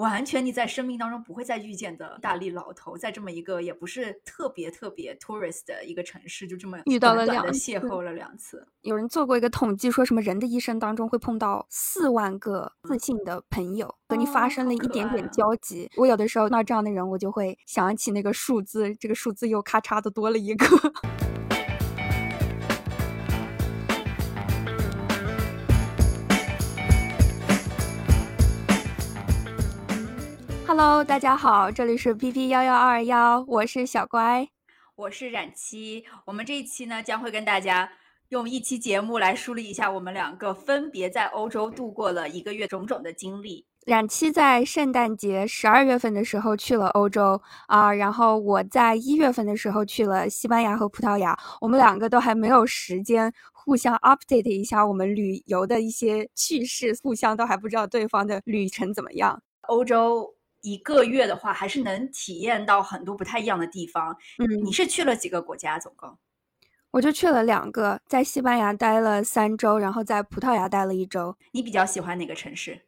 完全你在生命当中不会再遇见的意大利老头，在这么一个也不是特别特别 tourist 的一个城市，就这么遇到了两次邂逅了两次。有人做过一个统计，说什么人的一生当中会碰到四万个自信的朋友，和你发哦生了一点点交集。我有的时候遇到这样的人，我就会想起那个数字，这个数字又咔嚓的多了一个。Hello，大家好，这里是 B B 幺幺二幺，我是小乖。我是冉七，我们这一期呢将会跟大家用一期节目来梳理一下我们两个分别在欧洲度过了一个月种种的经历。冉七在圣诞节十二月份的时候去了欧洲啊、然后我在一月份的时候去了西班牙和葡萄牙，我们两个都还没有时间互相 update 一下我们旅游的一些趣事，互相都还不知道对方的旅程怎么样。欧洲一个月的话，还是能体验到很多不太一样的地方。嗯你是去了几个国家？总共？我就去了两个，在西班牙待了三周，然后在葡萄牙待了一周。你比较喜欢哪个城市？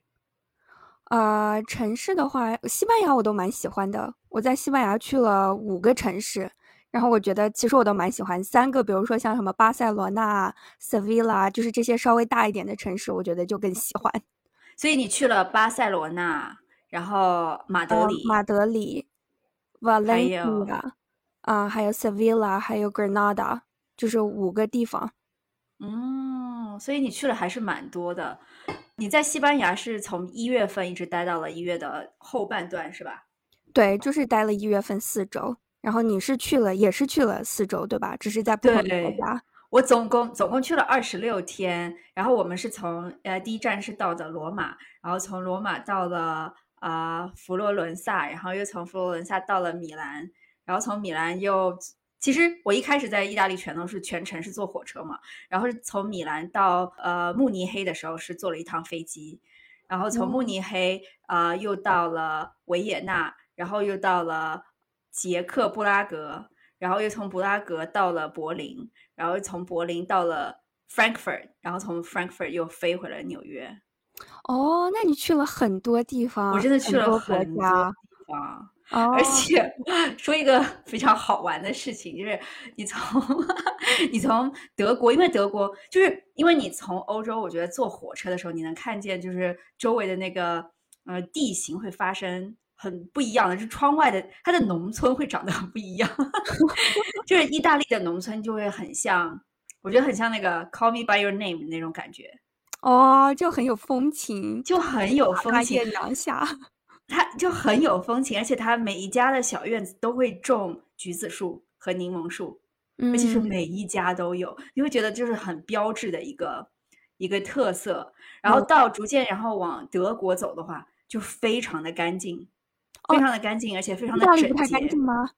呃，城市的话，西班牙我都蛮喜欢的。我在西班牙去了五个城市，然后我觉得其实我都蛮喜欢。三个，比如说像什么巴塞罗那、Sevilla，就是这些稍微大一点的城市，我觉得就更喜欢。所以你去了巴塞罗那，然后马德呃里，马德里、有 Valencia 啊、还有 Sevilla，还有 Granada，就是五个地方。嗯，所以你去了还是蛮多的。你在西班牙是从一月份一直待到了一月的后半段，是吧？对，就是待了一月份四周。然后你是去了，也是去了四周，对吧？只是在不同的国家。我总共总共去了二十六天，然后我们是从呃第一站是到的罗马，然后从罗马到了啊、呃佛罗伦萨，然后又从佛罗伦萨到了米兰，然后从米兰又其实我一开始在意大利全都是全程是坐火车嘛，然后是从米兰到呃慕尼黑的时候是坐了一趟飞机，然后从慕哦尼黑啊、呃又到了维也纳，然后又到了捷克布拉格，然后又从布拉格到了柏林。然后从柏林到了 Frankfurt，然后从 Frankfurt 又飞回了纽约。哦，那你去了很多地方，我真的去了很多很多国家地。方，哦，而。且 说一个非常好玩的事情，就是你从 你从德国，因为德国就是因为你从欧洲，我觉得坐火车的时候，你能看见就是周围的那个呃地形会发生。很不一样的，就是窗外的它的农村会长得很不一样，就是意大利的农村就会很像，我觉得很像那个《Call Me by Your Name》那种感觉，哦，就很有风情，就很有风情。艳阳下，它就很有风情，而且它每一家的小院子都会种橘子树和柠檬树，而且是嗯，每一家都有，你会觉得就是很标志的一个一个特色。然后嗯到逐渐然后往德国走的话，就非常的干净，非哦常的干净，而且非常的整意大利不太干洁。净吗？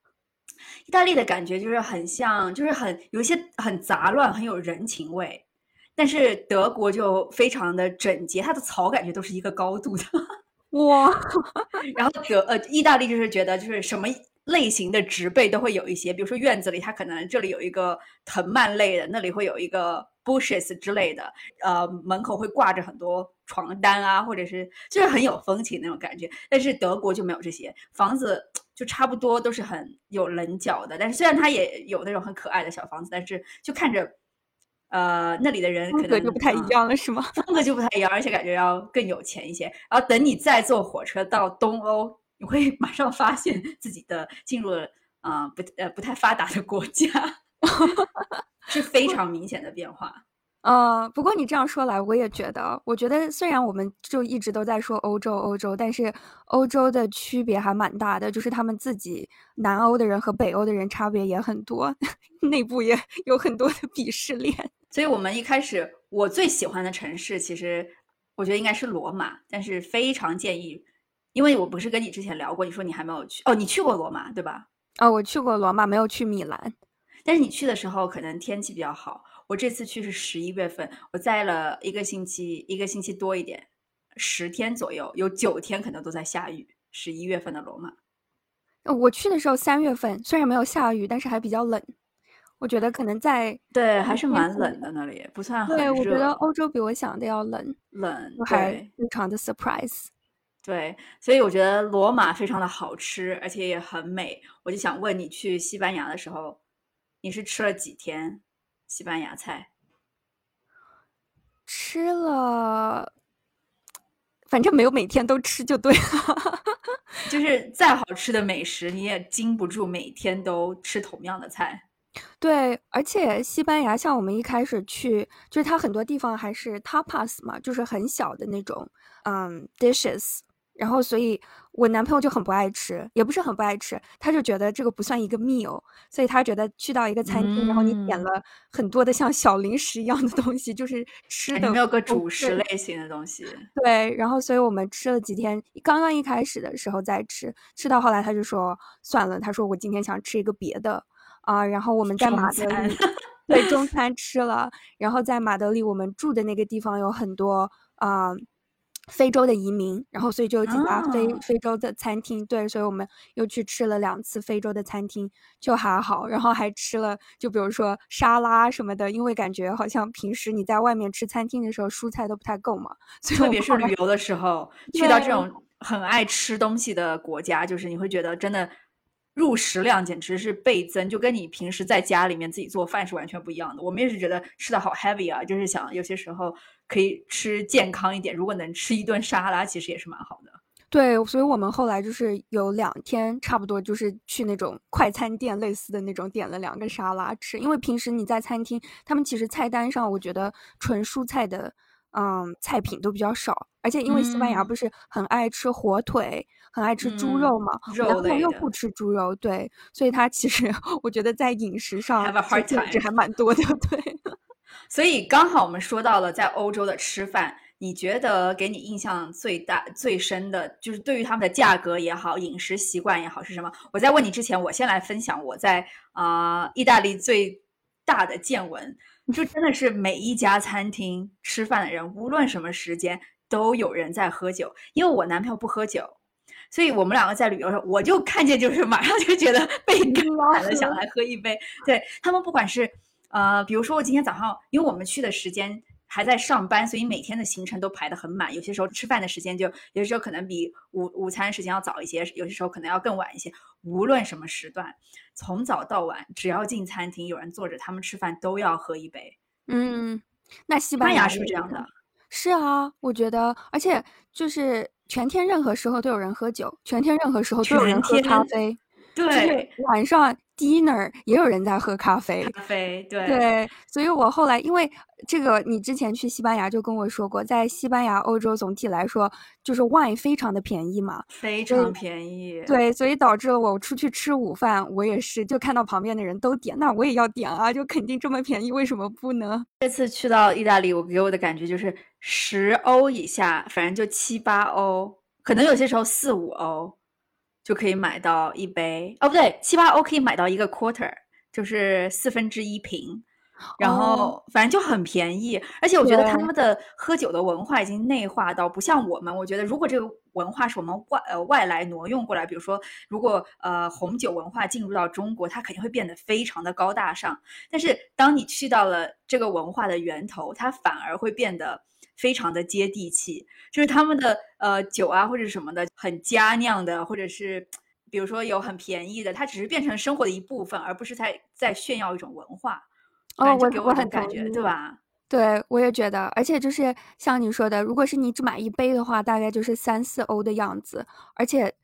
意大利的感觉就是很像，就是很有一些很杂乱，很有人情味。但是德国就非常的整洁，它的草感觉都是一个高度的。哇，然后德呃，意大利就是觉得就是什么类型的植被都会有一些，比如说院子里它可能这里有一个藤蔓类的，那里会有一个 bushes 之类的，呃，门口会挂着很多床单啊，或者是就是很有风情那种感觉。但是德国就没有这些，房子就差不多都是很有棱角的，但是虽然它也有那种很可爱的小房子，但是就看着。呃，那里的人可能风格就不太一嗯样了，是吗？风格就不太一样，而且感觉要更有钱一些。然后等你再坐火车到东欧，你会 马上发现自己的进入了啊、呃、不呃不太发达的国家，是非常明显的变化。呃，不过你这样说来，我也觉得，我觉得虽然我们就一直都在说欧洲，欧洲，但是欧洲的区别还蛮大的，就是他们自己南欧的人和北欧的人差别也很多，内部也有很多的鄙视链。所以我们一开始我最喜欢的城市，其实我觉得应该是罗马，但是非常建议，因为我不是跟你之前聊过，你说你还没有去哦，你去过罗马对吧？哦，我去过罗马，没有去米兰。但是你去的时候可能天气比较好。我这次去是十一月份，我在了一个星期，一个星期多一点，十天左右，有九天可能都在下雨。十一月份的罗马，呃我去的时候三月份，虽然没有下雨，但是还比较冷。我觉得可能在对，还是蛮冷的那里，不算很对，我觉得，欧洲比我想的要冷，冷我还对。非常的 surprise。对，所以我觉得罗马非常的好吃，而且也很美。我就想问你，去西班牙的时候，你是吃了几天西班牙菜？吃了，反正没有每天都吃就对了。就是再好吃的美食，你也经不住每天都吃同样的菜。对，而且西班牙像我们一开始去，就是它很多地方还是 tapas 嘛，就是很小的那种，嗯，dishes。然后，所以我男朋友就很不爱吃，也不是很不爱吃，他就觉得这个不算一个 meal，所以他觉得去到一个餐厅，然后你点了很多的像小零食一样的东西，就是吃的没有个主食类型的东西。对，然后所以我们吃了几天，刚刚一开始的时候在吃，吃到后来他就说算了，他说我今天想吃一个别的啊，然后我们在马德里对中 餐吃了，然后在马德里我们住的那个地方有很多啊。非洲的移民，然后所以就有几家非非洲的餐厅，对，所以我们又去吃了两次非洲的餐厅，就还好，然后还吃了，就比如说沙拉什么的，因为感觉好像平时你在外面吃餐厅的时候，蔬菜都不太够嘛，特别是旅游的时候，去到这种很爱吃东西的国家，就是你会觉得真的。入食量简直是倍增，就跟你平时在家里面自己做饭是完全不一样的。我们也是觉得吃的好 heavy 啊，就是想有些时候可以吃健康一点。如果能吃一顿沙拉，其实也是蛮好的。对，所以我们后来就是有两天，差不多就是去那种快餐店类似的那种，点了两个沙拉吃。因为平时你在餐厅，他们其实菜单上，我觉得纯蔬菜的。嗯，菜品都比较少，而且因为西班牙不是很爱吃火腿，很爱吃猪肉嘛，然后又不吃猪肉，对，所以他其实 我觉得在饮食上限制还蛮多的，对。所以刚好我们说到了在欧洲的吃饭，你觉得给你印象最大、最深的就是对于他们的价格也好，饮食习惯也好是什么？我在问你之前，我先来分享我在啊意大利最大的见闻。就真的是每一家餐厅吃饭的人，无论什么时间都有人在喝酒。因为我男朋友不喝酒，所以我们两个在旅游的时候，我就看见就是马上就觉得被感染了，想来喝一杯。对他们，不管是呃，比如说我今天早上，因为我们去的时间。还在上班，所以每天的行程都排得很满。有些时候吃饭的时间就，有些时候可能比午午餐时间要早一些，有些时候可能要更晚一些。无论什么时段，从早到晚，只要进餐厅有人坐着，他们吃饭都要喝一杯。嗯，那西班牙是不是这样的？是啊，我觉得，而且就是全天任何时候都有人喝酒，全天任何时候都有人喝咖啡。对，晚上。Dinner 也有人在喝咖啡，咖啡对对，所以我后来因为这个，你之前去西班牙就跟我说过，在西班牙、欧洲总体来说，就是 wine 非常的便宜嘛，非常便宜。对，所以导致了我出去吃午饭，我也是就看到旁边的人都点，那我也要点啊，就肯定这么便宜，为什么不呢？这次去到意大利，我给我的感觉就是十欧以下，反正就七八欧，可能有些时候四五欧。就可以买到一杯哦，不对，七八欧可以买到一个 quarter，就是四分之一瓶，然后反正就很便宜。而且我觉得他们的喝酒的文化已经内化到不像我们。我觉得如果这个文化是我们外呃外来挪用过来，比如说如果呃红酒文化进入到中国，它肯定会变得非常的高大上。但是当你去到了这个文化的源头，它反而会变得。非常的接地气，就是他们的呃酒啊或者什么的很佳酿的，或者是比如说有很便宜的，它只是变成生活的一部分，而不是在在炫耀一种文化。哦，我我很感觉，对吧？对，我也觉得，而且就是像你说的，如果是你只买一杯的话，大概就是三四欧的样子，而且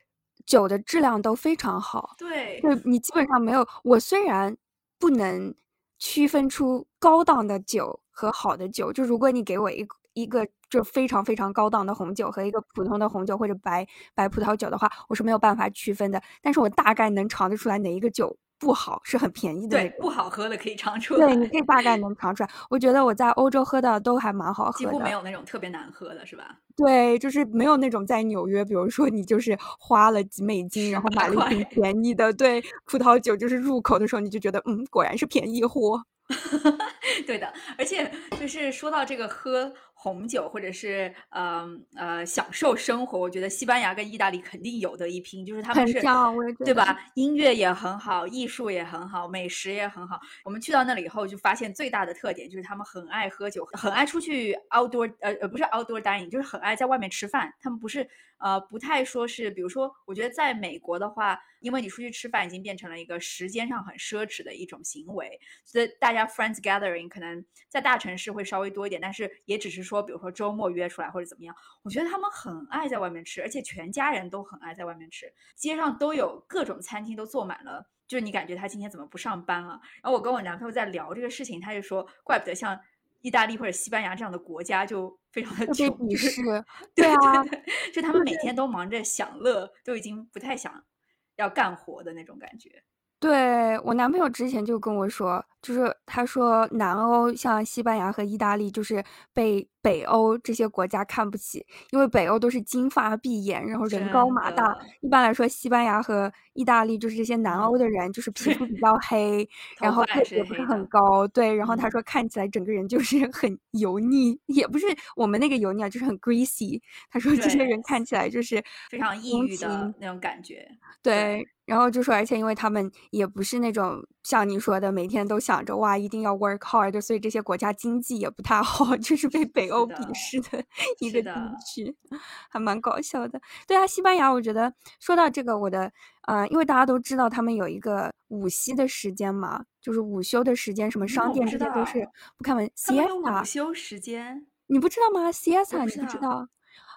酒的质量都非常好。对，就你基本上没有。我虽然不能区分出高档的酒和好的酒，就如果你给我一个。一个就非常非常高档的红酒和一个普通的红酒或者白白葡萄酒的话，我是没有办法区分的。但是我大概能尝得出来哪一个酒不好，是很便宜的。对，不好喝的可以尝出来。对，你可以大概能尝出来。我觉得我在欧洲喝的都还蛮好喝的，几乎没有那种特别难喝的，是吧？对，就是没有那种在纽约，比如说你就是花了几美金，然后买了一瓶便宜的，对，葡萄酒就是入口的时候你就觉得，嗯，果然是便宜货。对的，而且就是说到这个喝红酒，或者是呃呃享受生活，我觉得西班牙跟意大利肯定有的一拼，就是他们是对吧？音乐也很好，艺术也很好，美食也很好。我们去到那里以后，就发现最大的特点就是他们很爱喝酒，很爱出去 outdoor 呃呃不是 outdoor dining，就是很爱在外面吃饭。他们不是呃，不太说是，比如说，我觉得在美国的话，因为你出去吃饭已经变成了一个时间上很奢侈的一种行为，所以大家 friends gathering 可能在大城市会稍微多一点，但是也只是说，比如说周末约出来或者怎么样。我觉得他们很爱在外面吃，而且全家人都很爱在外面吃，街上都有各种餐厅都坐满了，就是你感觉他今天怎么不上班了？然后我跟我男朋友在聊这个事情，他就说，怪不得像。意大利或者西班牙这样的国家就非常的穷，鄙视。对啊，就他们每天都忙着享乐，都已经不太想要干活的那种感觉。对我男朋友之前就跟我说，就是他说南欧像西班牙和意大利，就是被北欧这些国家看不起，因为北欧都是金发碧眼，然后人高马大。一般来说，西班牙和意大利就是这些南欧的人，就是皮肤比较黑，然后个子也不是很高。对，然后他说看起来整个人就是很油腻，也不是我们那个油腻啊，就是很 greasy。他说这些人看起来就是非常抑郁的那种感觉。对。然后就说，而且因为他们也不是那种像你说的，每天都想着哇，一定要 work hard，所以这些国家经济也不太好，就是被北欧鄙视的一个地区，还蛮搞笑的。对啊，西班牙，我觉得说到这个，我的呃，因为大家都知道他们有一个午息的时间嘛，就是午休的时间，什么商店这些都是不开门。siesta 午休时间，你不知道吗？siesta 你不知道？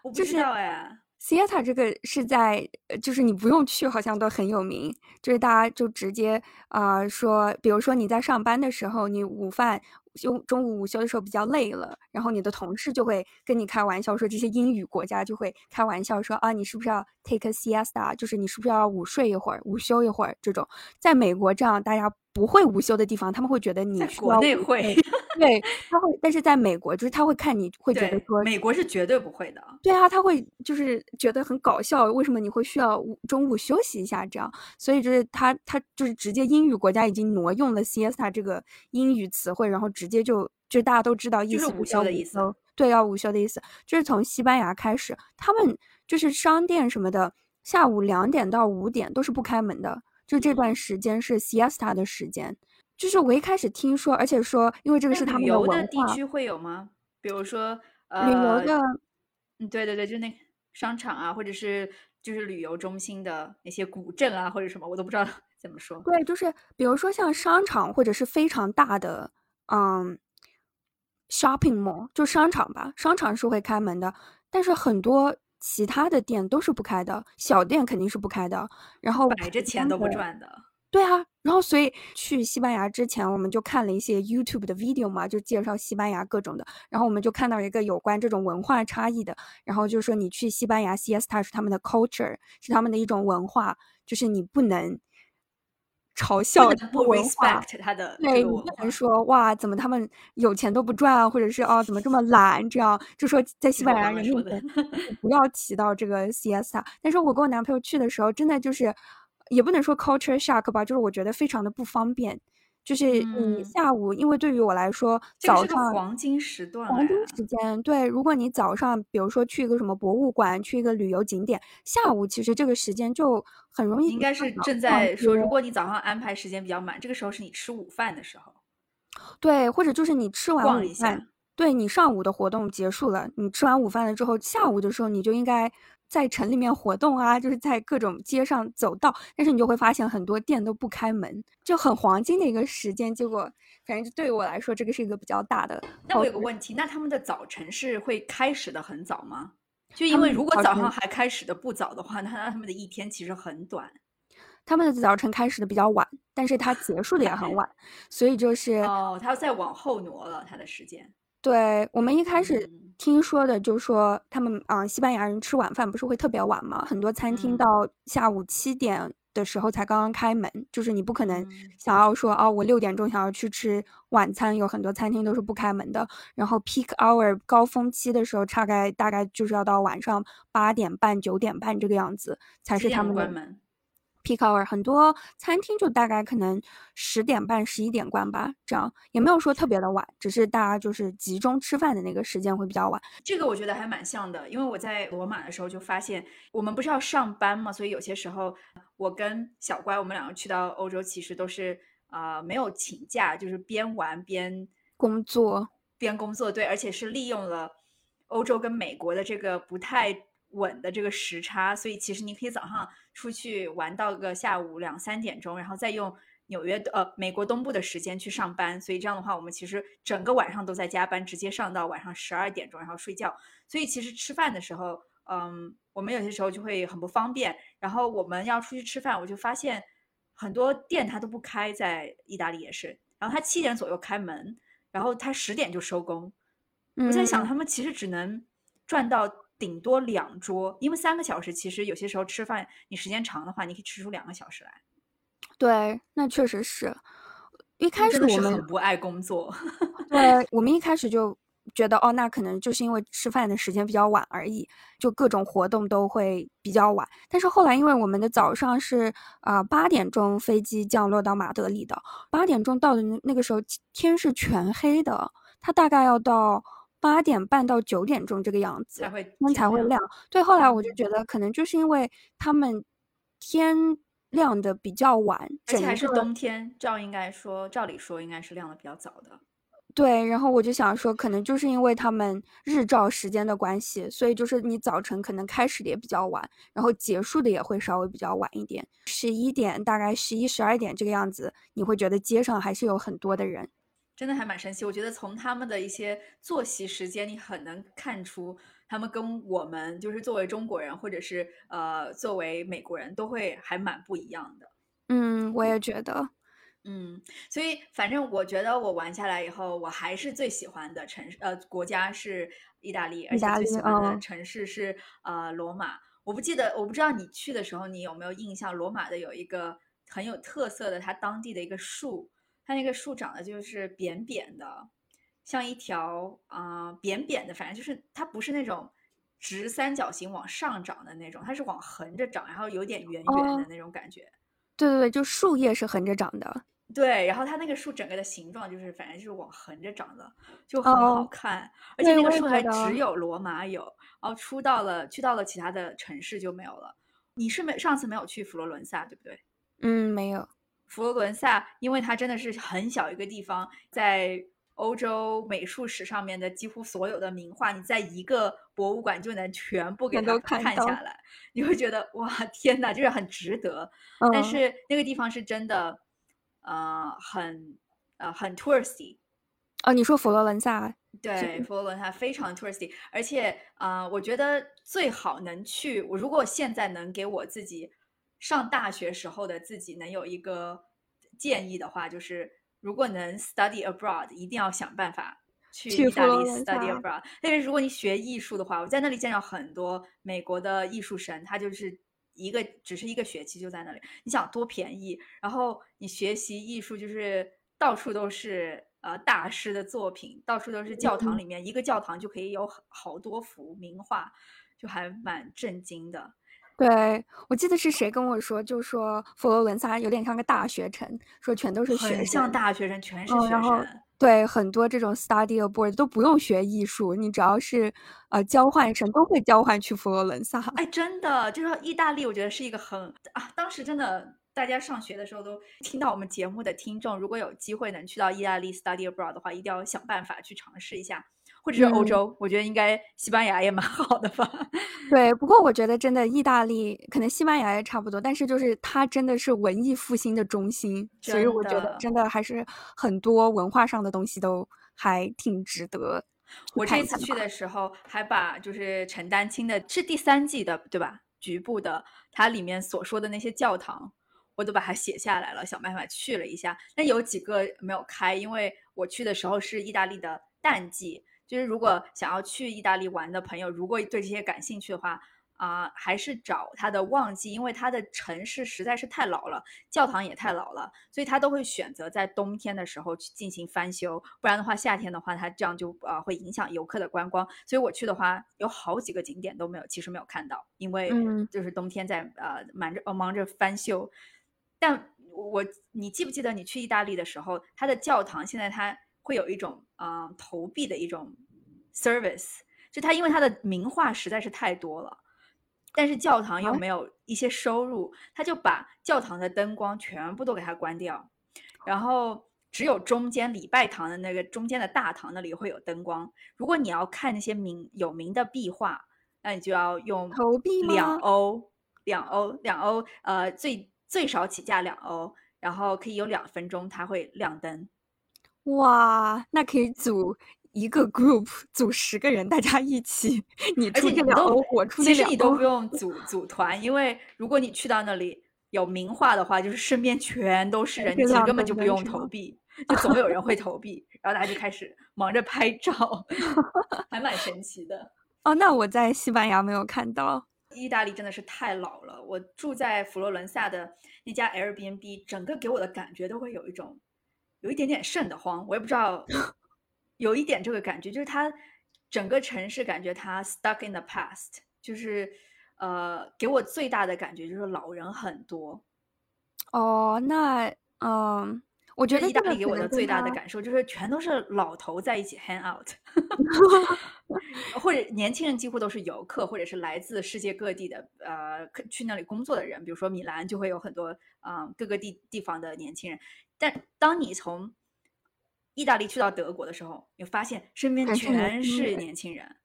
我不知道哎。Siesta 这个是在，就是你不用去，好像都很有名。就是大家就直接啊说，比如说你在上班的时候，你午饭休中午午休的时候比较累了，然后你的同事就会跟你开玩笑说，这些英语国家就会开玩笑说啊，你是不是要 take a siesta？就是你是不是要午睡一会儿、午休一会儿？这种在美国这样大家。不会午休的地方，他们会觉得你国内会，对，他会，但是在美国，就是他会看你会觉得说，美国是绝对不会的。对啊，他会就是觉得很搞笑，为什么你会需要中午休息一下这样？所以就是他他就是直接英语国家已经挪用了 siesta 这个英语词汇，然后直接就就大家都知道意思，午休的意思。对，要午休的意思，就是从西班牙开始，他们就是商店什么的，下午两点到五点都是不开门的。就这段时间是 siesta 的时间，就是我一开始听说，而且说，因为这个是他们的文化。地区会有吗？比如说呃，旅游的，嗯，对对对，就那商场啊，或者是就是旅游中心的那些古镇啊，或者什么，我都不知道 怎么说。对，就是比如说像商场或者是非常大的，嗯，shopping mall 就商场吧，商场是会开门的，但是很多。其他的店都是不开的，小店肯定是不开的。然后摆着钱都不赚的。对啊，然后所以去西班牙之前，我们就看了一些 YouTube 的 video 嘛，就介绍西班牙各种的。然后我们就看到一个有关这种文化差异的，然后就说你去西班牙，siesta 是他们的 culture，是他们的一种文化，就是你不能。嘲笑不 respect 他的，对，不能说哇，怎么他们有钱都不赚啊，或者是哦，怎么这么懒？这样就说在西班牙人面前 不要提到这个 siesta。但是我跟我男朋友去的时候，真的就是也不能说 culture shock 吧，就是我觉得非常的不方便。就是你下午，因为对于我来说，早上黄金时段，黄金时间对。如果你早上，比如说去一个什么博物馆，去一个旅游景点，下午其实这个时间就很容易。应该是正在说，如果你早上安排时间比较满，这个时候是你吃午饭的时候。对，或者就是你吃完午饭，对你上午的活动结束了，你吃完午饭了之后，下午的时候你就应该。在城里面活动啊，就是在各种街上走道，但是你就会发现很多店都不开门，就很黄金的一个时间。结果，反正对于我来说，这个是一个比较大的。那我有个问题，那他们的早晨是会开始的很早吗？就因为如果早上还开始的不早的话，那他们的一天其实很短。他们的早晨开始的比较晚，但是他结束的也很晚，所以就是哦，他要再往后挪了他的时间。对我们一开始听说的，就说他们啊，西班牙人吃晚饭不是会特别晚吗？很多餐厅到下午七点的时候才刚刚开门，就是你不可能想要说哦，我六点钟想要去吃晚餐，有很多餐厅都是不开门的。然后 peak hour 高峰期的时候，大概大概就是要到晚上八点半、九点半这个样子才是他们的。Peak hour 很多餐厅就大概可能十点半、十一点关吧，这样也没有说特别的晚，只是大家就是集中吃饭的那个时间会比较晚。这个我觉得还蛮像的，因为我在罗马的时候就发现，我们不是要上班嘛，所以有些时候我跟小乖我们两个去到欧洲，其实都是啊没有请假，就是边玩边工作，边工作。对，而且是利用了欧洲跟美国的这个不太。稳的这个时差，所以其实你可以早上出去玩到个下午两三点钟，然后再用纽约呃美国东部的时间去上班，所以这样的话，我们其实整个晚上都在加班，直接上到晚上十二点钟，然后睡觉。所以其实吃饭的时候，嗯，我们有些时候就会很不方便。然后我们要出去吃饭，我就发现很多店它都不开，在意大利也是。然后它七点左右开门，然后它十点就收工。我在想，他们其实只能赚到顶多两桌，因为三个小时其实有些时候吃饭，你时间长的话，你可以吃出两个小时来。对，那确实是。一开始我们很不爱工作。对，我们一开始就觉得，哦，那可能就是因为吃饭的时间比较晚而已，就各种活动都会比较晚。但是后来，因为我们的早上是啊八点钟飞机降落到马德里的，八点钟到的那个时候天是全黑的，它大概要到。八点半到九点钟这个样子，天才会亮。对，后来我就觉得可能就是因为他们天亮的比较晚，而且还是冬天，照应该说，照理说应该是亮的比较早的。对，然后我就想说，可能就是因为他们日照时间的关系，所以就是你早晨可能开始的也比较晚，然后结束的也会稍微比较晚一点，十一点大概十一十二点这个样子，你会觉得街上还是有很多的人。真的还蛮神奇，我觉得从他们的一些作息时间，你很能看出他们跟我们就是作为中国人，或者是呃作为美国人都会还蛮不一样的。嗯，我也觉得，嗯，所以反正我觉得我玩下来以后，我还是最喜欢的城市呃国家是意大利，而且最喜欢的城市是呃罗马。我不记得，我不知道你去的时候你有没有印象，罗马的有一个很有特色的，它当地的一个树。它那个树长得就是扁扁的，像一条啊扁扁的，反正就是它不是那种直三角形往上长的那种，它是往横着长，然后有点圆圆的那种感觉。对对对，就树叶是横着长的。对，然后它那个树整个的形状就是反正就是往横着长的，就很好看。而且那个树还只有罗马有，然后出到了去到了其他的城市就没有了。你是没上次没有去佛罗伦萨对不对？嗯，没有。佛罗伦萨，因为它真的是很小一个地方，在欧洲美术史上面的几乎所有的名画，你在一个博物馆就能全部给它看下来，你会觉得哇，天哪，就是很值得。但是那个地方是真的，呃，很呃很 touristy。哦，你说佛罗伦萨？对，佛罗伦萨非常 touristy，而且啊，我觉得最好能去。我如果现在能给我自己。上大学时候的自己能有一个建议的话，就是如果能 study abroad，一定要想办法去意大利 study abroad。但是如果你学艺术的话，我在那里见到很多美国的艺术生，他就是一个只是一个学期就在那里。你想多便宜？然后你学习艺术就是到处都是呃大师的作品，到处都是教堂里面，一个教堂就可以有好多幅名画，就还蛮震惊的。对，我记得是谁跟我说，就说佛罗伦萨有点像个大学城，说全都是学生，像大学生，全是学生。对，很多这种 study abroad 都不用学艺术，你只要是呃交换生都会交换去佛罗伦萨。哎，真的，就是意大利，我觉得是一个很啊，当时真的大家上学的时候都听到我们节目的听众，如果有机会能去到意大利 study abroad 的话，一定要想办法去尝试一下。或者是欧洲，我觉得应该西班牙也蛮 好的吧。对，不过我觉得真的意大利可能西班牙也差不多，但是就是它真的是文艺复兴的中心，所以我觉得真的还是很多文化上的东西都还挺值得。我这次去的时候还把就是陈丹青的是第三季的对吧？局部的它里面所说的那些教堂，我都把它写下来了，想办法去了一下。但有几个没有开，因为我去的时候是意大利的淡季。就是如果想要去意大利玩的朋友，如果对这些感兴趣的话，啊，还是找它的旺季，因为它的城市实在是太老了，教堂也太老了，所以它都会选择在冬天的时候去进行翻修，不然的话，夏天的话，它这样就呃会影响游客的观光。所以我去的话，有好几个景点都没有，其实没有看到，因为就是冬天在呃忙着呃忙着翻修。但我你记不记得你去意大利的时候，它的教堂现在它。会有一种啊投币的一种 service，就它因为它的名画实在是太多了，但是教堂又没有一些收入，他就把教堂的灯光全部都给它关掉，然后只有中间礼拜堂的那个中间的大堂那里会有灯光。如果你要看那些名有名的壁画，那你就要用投币两欧，两欧，两欧，呃，最最少起价两欧，然后可以有两分钟，它会亮灯。哇，那可以组一个 group，组十个人，大家一起，你出这两欧，我出这两欧。其实你都不用组组团，因为如果你去到那里有名画的话，就是身边全都是人，你根本就不用投币，就总有人会投币，然后大家就开 始忙着拍照，还蛮神奇的。哦，那我在西班牙没有看到。意大利真的是太老了，我住在佛罗伦萨的那家 Airbnb，整个给我的感觉都会有一种。有一点点瘆得慌，我也不知道，有一点这个感觉，就是它整个城市感觉它 stuck in the past，就是呃，给我最大的感觉就是老人很多。哦，那嗯，我觉得意大利给我的最大的感受就是全都是老头在一起 hang out，或者年轻人几乎都是游客，或者是来自世界各地的呃去那里工作的人，比如说米兰就会有很多嗯各个地地方的年轻人。但当你从意大利去到德国的时候，你发现身边全是年轻人。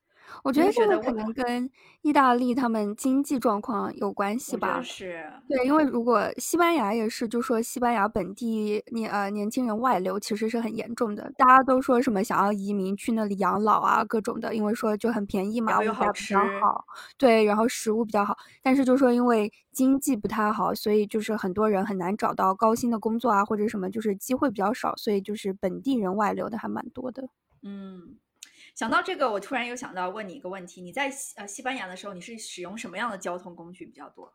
我觉得这个可能跟意大利他们经济状况有关系吧。是，对，因为如果西班牙也是，就说西班牙本地年呃年轻人外流其实是很严重的。大家都说什么想要移民去那里养老啊，各种的，因为说就很便宜嘛，物价比较好。对，然后食物比较好，但是就说因为经济不太好，所以就是很多人很难找到高薪的工作啊，或者什么，就是机会比较少，所以就是本地人外流的还蛮多的。嗯。想到这个，我突然又想到问你一个问题：你在西呃西班牙的时候，你是使用什么样的交通工具比较多？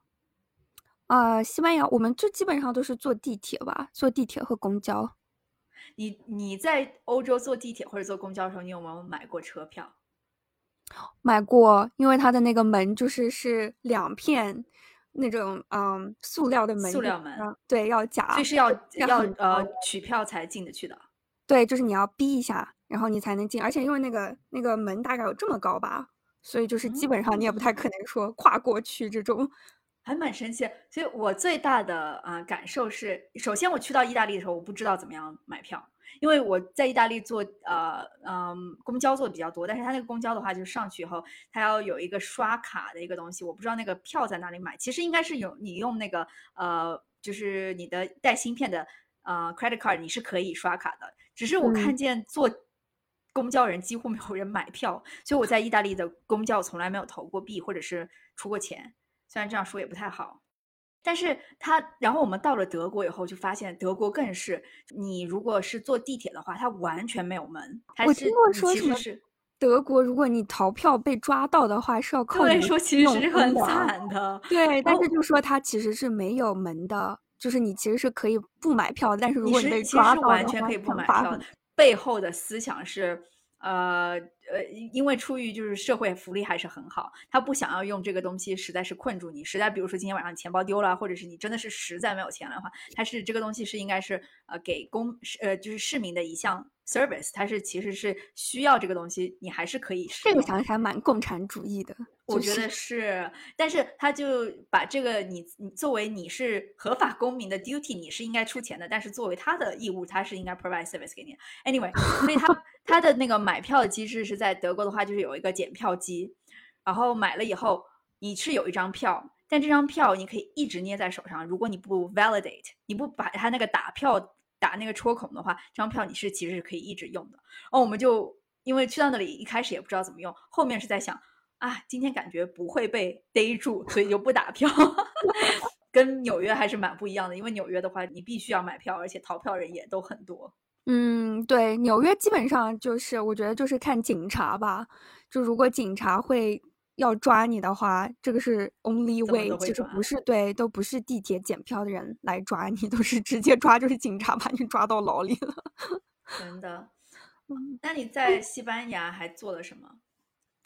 啊，西班牙我们就基本上都是坐地铁吧，坐地铁和公交。你你在欧洲坐地铁或者坐公交的时候，你有没有买过车票？买过，因为它的那个门就是是两片那种嗯塑料的门，塑料门，对，要夹，所以是要要呃取票才进得去的。对，就是你要逼一下。然后你才能进，而且因为那个那个门大概有这么高吧，所以就是基本上你也不太可能说跨过去这种，还蛮神奇。所以我最大的啊感受是，首先我去到意大利的时候，我不知道怎么样买票，因为我在意大利坐呃嗯公交坐的比较多，但是他那个公交的话，就是上去以后，他要有一个刷卡的一个东西，我不知道那个票在哪里买。其实应该是有你用那个呃，就是你的带芯片的呃 credit card，你是可以刷卡的。只是我看见坐。公交人几乎没有人买票，所以我在意大利的公交从来没有投过币或者是出过钱。虽然这样说也不太好，但是他然后我们到了德国以后，就发现德国更是你如果是坐地铁的话，它完全没有门。我听过说什么德国，如果你逃票被抓到的话，是要扣对说其实是很惨的。对，但是就说它其实是没有门的，就是你其实是可以不买票，但是如果你被抓到的话，完全可以不买票。背后的思想是，呃呃，因为出于就是社会福利还是很好，他不想要用这个东西，实在是困住你。实在比如说今天晚上钱包丢了，或者是你真的是实在没有钱的话，他是这个东西是应该是呃给公呃就是市民的一项。service，它是其实是需要这个东西，你还是可以。这个想起来蛮共产主义的，我觉得是。但是他就把这个你你作为你是合法公民的 duty，你是应该出钱的。但是作为他的义务，他是应该 provide service 给你。Anyway，所以他他的那个买票的机制是在德国的话，就是有一个检票机，然后买了以后你是有一张票，但这张票你可以一直捏在手上。如果你不 validate，你不把它那个打票。打那个戳孔的话，这张票你是其实是可以一直用的。哦，我们就因为去到那里一开始也不知道怎么用，后面是在想啊，今天感觉不会被逮住，所以就不打票。跟纽约还是蛮不一样的，因为纽约的话你必须要买票，而且逃票人也都很多。嗯，对，纽约基本上就是我觉得就是看警察吧，就如果警察会。要抓你的话，这个是 only way，其实不是对，都不是地铁检票的人来抓你，都是直接抓，就是警察把你抓到牢里了。真的？那你在西班牙还做了什么？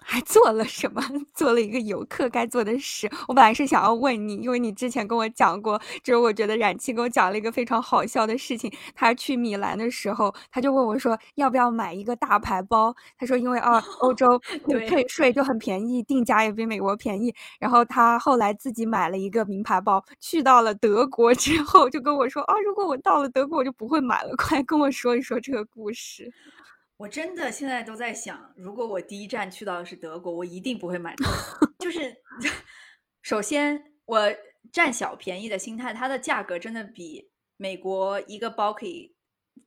还做了什么？做了一个游客该做的事。我本来是想要问你，因为你之前跟我讲过，就是我觉得冉七给我讲了一个非常好笑的事情。他去米兰的时候，他就问我说要不要买一个大牌包。他说因为啊，欧洲 退税就很便宜，定价也比美国便宜。然后他后来自己买了一个名牌包，去到了德国之后就跟我说啊，如果我到了德国，我就不会买了。快跟我说一说这个故事。我真的现在都在想，如果我第一站去到的是德国，我一定不会买。就是首先我占小便宜的心态，它的价格真的比美国一个包可以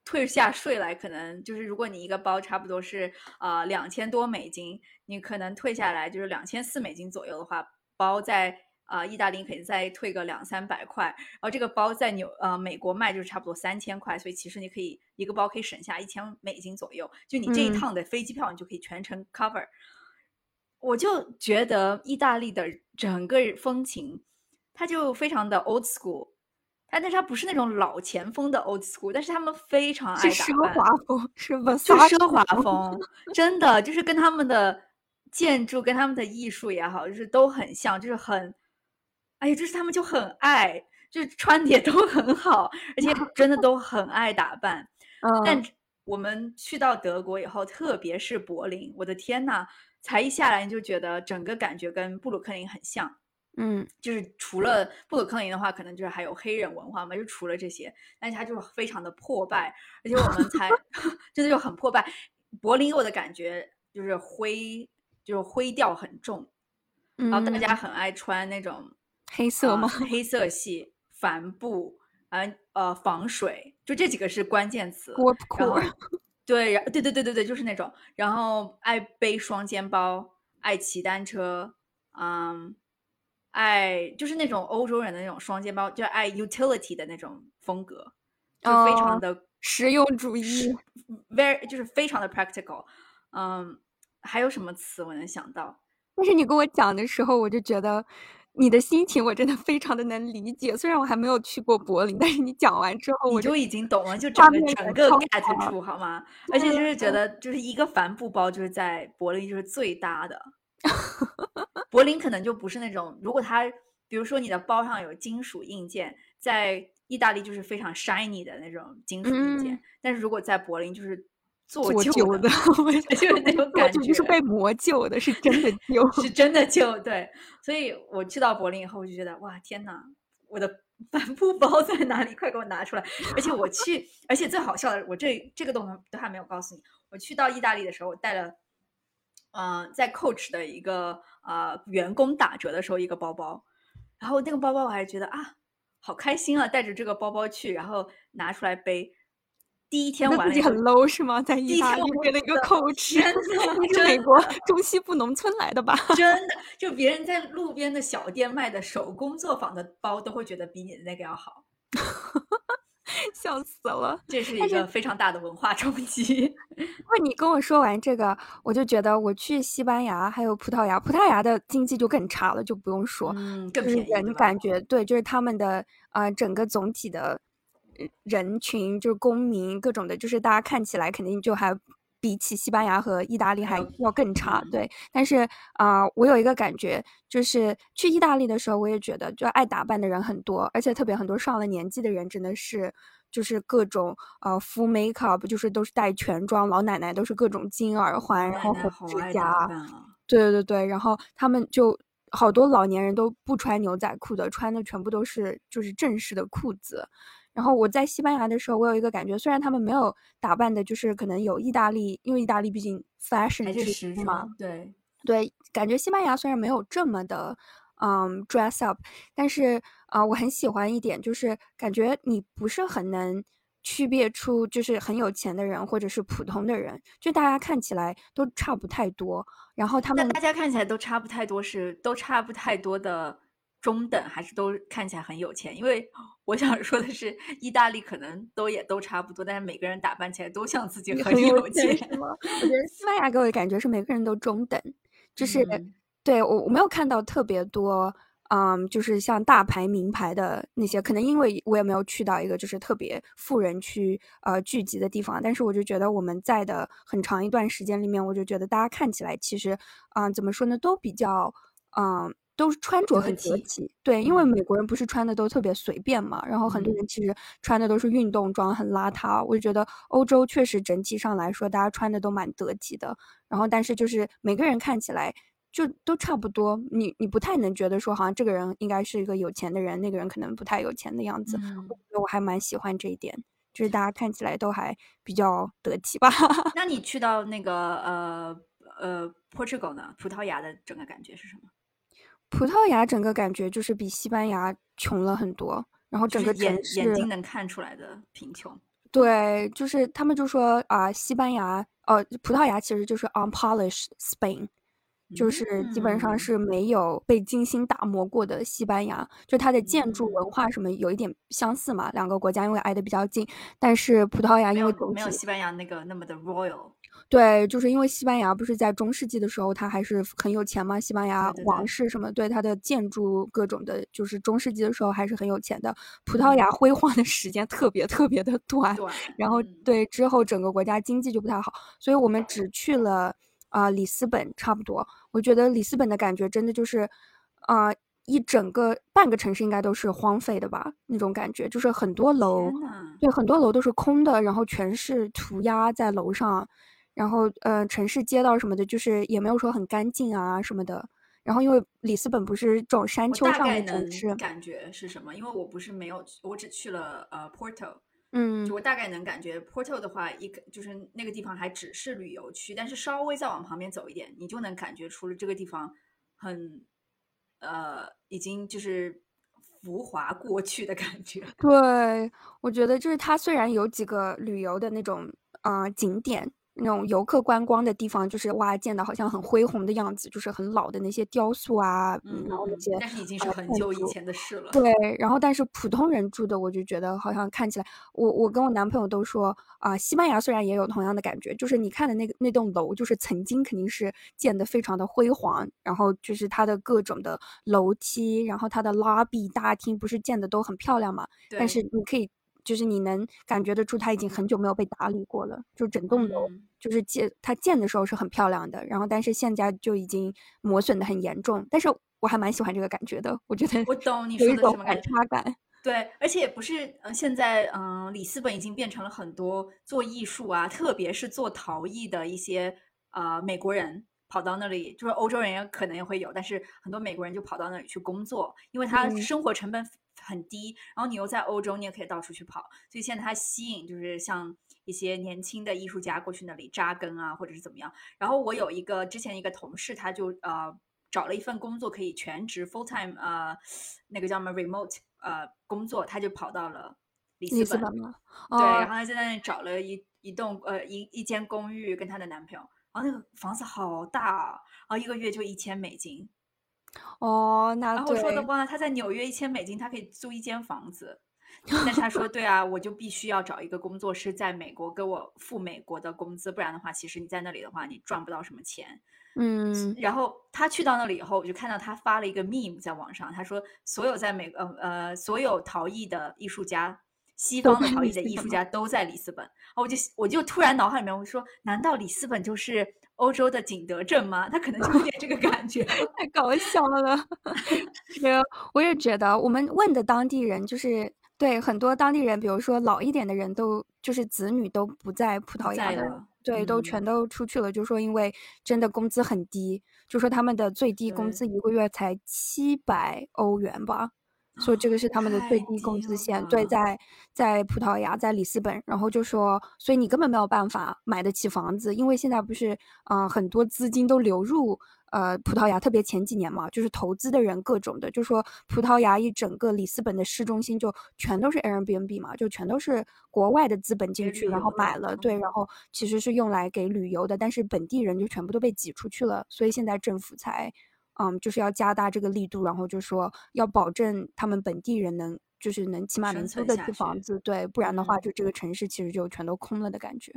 退下税来，可能就是如果你一个包差不多是啊两千多美金，你可能退下来就是两千四美金左右的话，包在。啊，意大利可以再退个两三百块，然后这个包在纽呃美国卖就是差不多三千块，所以其实你可以一个包可以省下一千美金左右，就你这一趟的飞机票你就可以全程 cover。我就觉得意大利的整个风情，它就非常的 old school，它但是它不是那种老前锋的 old school，但是他们非常爱打，奢华风是吧？就奢华风，真的就是跟他们的建筑跟他们的艺术也好，就是都很像，就是很。哎呀，就是他们就很爱，就是穿的也都很好，而且 真的都很爱打扮。但我们去到德国以后，特别是柏林，我的天呐，才一下来你就觉得整个感觉跟布鲁克林很像。嗯，就是除了布鲁克林的话，可能就是还有黑人文化嘛，就除了这些，但是它就是非常的破败，而且我们才 真的就很破败。柏林给我的感觉就是灰，就是灰调很重，然后大家很爱穿那种。黑色吗？黑色系、帆布，嗯呃，防水，就这几个是关键词。对，然对对对对对，就是那种。然后爱背双肩包，爱骑单车，嗯，爱就是那种欧洲人的那种双肩包，就爱 utility 的那种风格，就非常的实用主义，very 就是非常的 practical。嗯，还有什么词我能想到？但是你跟我讲的时候，我就觉得。你的心情我真的非常的能理解，虽然我还没有去过柏林，但是你讲完之后我就已经懂了，就整个整个 get 住好吗？而且就是觉得就是一个帆布包就是在柏林就是最搭的，柏林可能就不是那种，如果它比如说你的包上有金属硬件，在意大利就是非常 shiny 的那种金属硬件，但是如果在柏林就是。做旧的，就是那种感觉，就是被磨旧的，是真的 旧，是 真的旧。对，所以我去到柏林以后，我就觉得哇，天哪，我的帆布包在哪里？快给我拿出来！而且我去，而且最好笑的，我这这个都都还没有告诉你。我去到意大利的时候，我带了，嗯，在 Coach 的一个呃员工打折的时候一个包包，然后那个包包我还觉得啊，好开心啊，带着这个包包去，然后拿出来背。第一天玩自己很 low 是吗？在意大利为了一个 coach，真的，你是美国中西部农村来的吧？真的，就别人在路边的小店卖的手工作坊的包，都会觉得比你的那个要好，笑死了。这是一个非常大的文化冲击。不，你跟我说完这个，我就觉得我去西班牙还有葡萄牙，葡萄牙的经济就更差了，就不用说，嗯，更便宜。感觉对，就是他们的啊，整个总体的。人群就是公民，各种的，就是大家看起来肯定就还比起西班牙和意大利还要更差，对。但是啊，我有一个感觉，就是去意大利的时候，我也觉得就爱打扮的人很多，而且特别很多上了年纪的人真的是就是各种呃 ful makeup，就是都是带全妆，老奶奶都是各种金耳环，然后红指甲，对对对，然后他们就好多老年人都不穿牛仔裤的，穿的全部都是就是正式的裤子。然后我在西班牙的时候，我有一个感觉，虽然他们没有打扮的，就是可能有意大利，因为意大利毕竟 fashion 时嘛，对对，感觉西班牙虽然没有这么的，嗯，dress up，但是啊，我很喜欢一点，就是感觉你不是很能区别出，就是很有钱的人或者是普通的人，就大家看起来都差不太多。然后他们大家看起来都差不太多，是都差不太多的。中等还是都看起来很有钱，因为我想说的是，意大利可能都也都差不多，但是每个人打扮起来都像自己很有钱。我觉得西班牙给我的感觉是每个人都中等，就是对我我没有看到特别多，嗯，就是像大牌名牌的那些，可能因为我也没有去到一个就是特别富人区呃聚集的地方，但是我就觉得我们在的很长一段时间里面，我就觉得大家看起来其实，嗯，怎么说呢，都比较，嗯。都是穿着很得体，对，因为美国人不是穿的都特别随便嘛，然后很多人其实穿的都是运动装，很邋遢。我就觉得欧洲确实整体上来说，大家穿的都蛮得体的。然后，但是就是每个人看起来就都差不多，你你不太能觉得说，好像这个人应该是一个有钱的人，那个人可能不太有钱的样子。我觉得我还蛮喜欢这一点，就是大家看起来都还比较得体吧。那 你去到那个呃呃 Portugal 呢？葡萄牙的整个感觉是什么？葡萄牙整个感觉就是比西班牙穷了很多，然后整个眼城眼睛，能看出来的贫穷。对，就是他们就说啊、西班牙，呃，葡萄牙其实就是 unpolished Spain，就是基本上嗯是没有被精心打磨过的西班牙，就它的建筑文嗯化什么有一点相似嘛，两个国家因为挨得比较近，但是葡萄牙因为没有西班牙那个那么的 royal。对，就是因为西班牙不是在中世纪的时候，它还是很有钱嘛。西班牙王室什么，对它的建筑各种的，就是中世纪的时候还是很有钱的。葡萄牙嗯 辉煌的时间特别特别的短，然后嗯对之后整个国家经济就不太好，所以我们只去了啊、里斯本，差不多。我觉得里斯本的感觉真的就是啊、一整个半个城市应该都是荒废的吧，那种感觉就是很多楼。对，很多楼都是空的，然后全是涂鸦在楼上，然后呃，城市街道什么的，就是也没有说很干净啊什么的。然后因为里斯本不是这种山丘上的城市，感觉是什么，因为我不是没有，我只去了呃 Porto，嗯就我大概能感觉 Porto 的话，一个就是那个地方还只是旅游区，但是稍微再往旁边走一点，你就能感觉出了这个地方很呃，已经就是浮华过去的感觉。对，我觉得就是它虽然有几个旅游的那种呃景点，那种游客观光的地方，就是哇建的好像很恢宏的样子，就是很老的那些雕塑啊，然后那些但是已经是很久以前的事了。对，然后但是普通人住的，我就觉得好像看起来，我我跟我男朋友都说啊、西班牙虽然也有同样的感觉，就是你看的那个那栋楼，就是曾经肯定是建的非常的辉煌，然后就是它的各种的楼梯，然后它的 lobby 大厅不是建的都很漂亮嘛，但是你可以。就是你能感觉得出，它已经很久没有被打理过了。就整栋楼，嗯就是建它建的时候是很漂亮的，然后但是现在就已经磨损的很严重。但是我还蛮喜欢这个感觉的，我觉得我懂你说的什么感。差感。对，而且也不是，呃，现在，嗯、里斯本已经变成了很多做艺术啊，特别是做陶艺的一些呃美国人跑到那里，就是欧洲人也可能也会有，但是很多美国人就跑到那里去工作，因为他嗯生活成本很低，然后你又在欧洲，你也可以到处去跑，所以现在它吸引就是像一些年轻的艺术家过去那里扎根啊，或者是怎么样。然后我有一个之前一个同事，他就呃找了一份工作，可以全职 full time 呃那个叫什么 remote 呃工作，他就跑到了里里斯本？对，哦然后他在那里找了一一栋呃一一间公寓跟她的男朋友，然后那个房子好大啊，然后一个月就一千美金，哦，那然后我说的对，哇，他在纽约一千美金，他可以租一间房子。但是他说，对啊，我就必须要找一个工作是在美国给我付美国的工资，不然的话，其实你在那里的话，你赚不到什么钱。嗯，然后他去到那里以后，我就看到他发了一个 meme 在网上，他说所有在美呃呃所有陶艺的艺术家，西方的陶艺的艺术家都在里斯本。我就我就突然脑海里面我说，难道里斯本就是欧洲的景德镇吗？他可能就有点这个感觉。太搞笑了。是，我也觉得，我们问的当地人就是对很多当地人，比如说老一点的人都就是子女都不在葡萄牙了，对，都嗯全都出去了，就说因为真的工资很低，就说他们的最低工资一个月才七百欧元吧。说这个是他们的最低工资线，对，在在葡萄牙，在里斯本，然后就说，所以你根本没有办法买得起房子，因为现在不是啊、呃很多资金都流入呃葡萄牙，特别前几年嘛，就是投资的人各种的，就说葡萄牙一整个里斯本的市中心就全都是 Airbnb 嘛，就全都是国外的资本进去，然后买了，对，嗯然后其实是用来给旅游的，但是本地人就全部都被挤出去了，所以现在政府才。嗯，就是要加大这个力度，然后就说要保证他们本地人能，就是能起码能租得起房子，对，不然的话，嗯就这个城市其实就全都空了的感觉。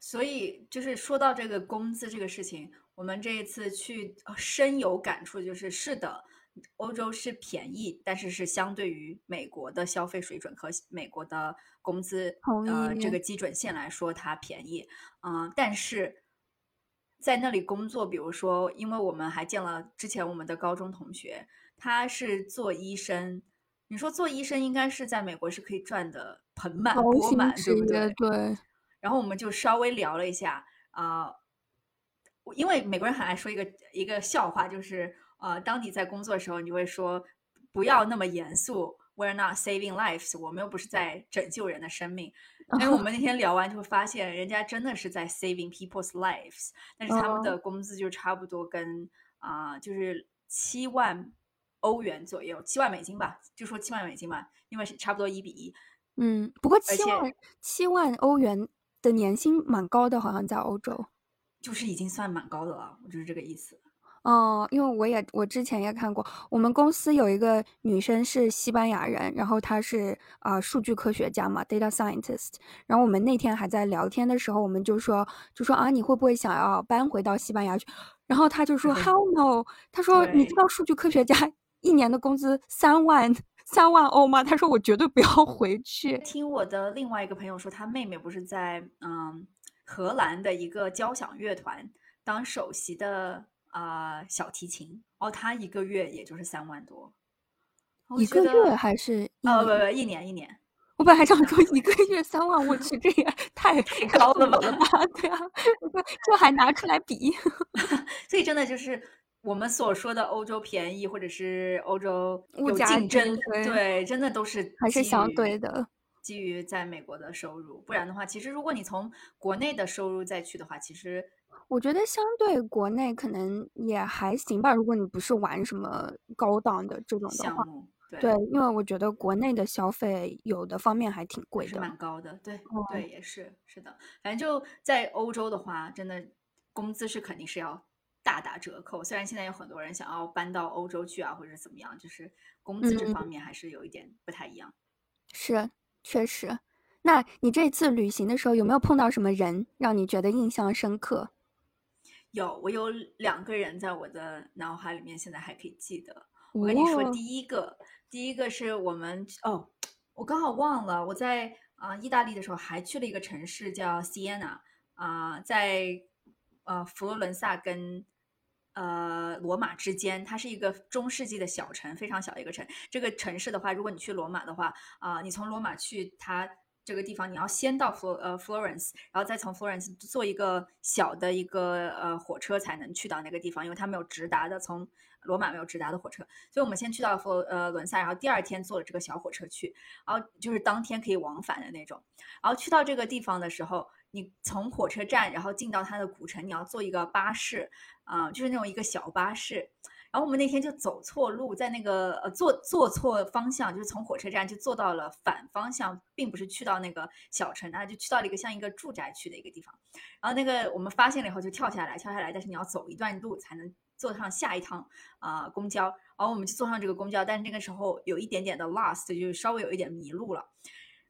所以就是说到这个工资这个事情，我们这一次去呃深有感触，就是是的，欧洲是便宜，但是是相对于美国的消费水准和美国的工资呃这个基准线来说，它便宜。嗯、但是在那里工作，比如说，因为我们还见了之前我们的高中同学，他是做医生。你说做医生应该是在美国是可以赚的盆满钵满，对不对？对，然后我们就稍微聊了一下啊、我因为美国人很爱说一个一个笑话，就是呃，当你在工作的时候，你会说不要那么严肃，we're not saving lives，我们又不是在拯救人的生命。因为我们那天聊完就会发现，人家真的是在 saving people's lives，但是他们的工资就差不多跟啊，就是七万欧元左右，七万美金吧，就说七万美金吧，因为是差不多一比一。嗯，不过七万七万欧元的年薪蛮高的，好像在欧洲，就是已经算蛮高的了，就是这个意思。哦，因为我也我之前也看过，我们公司有一个女生是西班牙人，然后她是啊数据科学家嘛，data scientist。然后我们那天还在聊天的时候，我们就说就说啊，你会不会想要搬回到西班牙去？然后他就说 How no？他说你知道数据科学家一年的工资三万三万欧吗？他说我绝对不要回去。听我的另外一个朋友说，他妹妹不是在嗯荷兰的一个交响乐团当首席的。啊，小提琴哦，他一个月也就是三万多，一个月还是呃不不一年一年，我本来还想说一个月三万，我去这也太 太高了吧？对啊，这还拿出来比，所以真的就是我们所说的欧洲便宜，或者是欧洲物价竞争，对，真的都是还是相对的，基于在美国的收入，不然的话，其实如果你从国内的收入再去的话，其实。我觉得相对国内可能也还行吧，如果你不是玩什么高档的这种的话，对，因为我觉得国内的消费有的方面还挺贵的，蛮高的，对，对，也是，是的，反正就在欧洲的话，真的工资是肯定是要大打折扣。虽然现在有很多人想要搬到欧洲去啊，或者怎么样，就是工资这方面还是有一点不太一样。是，确实。那你这次旅行的时候有没有碰到什么人让你觉得印象深刻？有，我有两个人在我的脑海里面，现在还可以记得。我跟你说，第一个，第一个是我们哦，我刚好忘了，我在啊意大利的时候还去了一个城市叫 Siena 啊，在呃佛罗伦萨跟呃罗马之间，它是一个中世纪的小城，非常小一个城。这个城市的话，如果你去罗马的话啊，你从罗马去它。这个地方你要先到佛呃 Florence，然后再从 Florence 坐一个小的一个呃火车才能去到那个地方，因为它没有直达的，从罗马没有直达的火车，所以我们先去到佛呃伦萨，然后第二天坐了这个小火车去，然后就是当天可以往返的那种。然后去到这个地方的时候，你从火车站然后进到它的古城，你要坐一个巴士啊，就是那种一个小巴士。然后我们那天就走错路，在那个呃坐坐错方向，就是从火车站就坐到了反方向，并不是去到那个小城啊，就去到了一个像一个住宅区的一个地方。然后那个我们发现了以后就跳下来，跳下来，但是你要走一段路才能坐上下一趟啊公交。然后我们就坐上这个公交，但是那个时候有一点点的 lost，就是稍微有一点迷路了。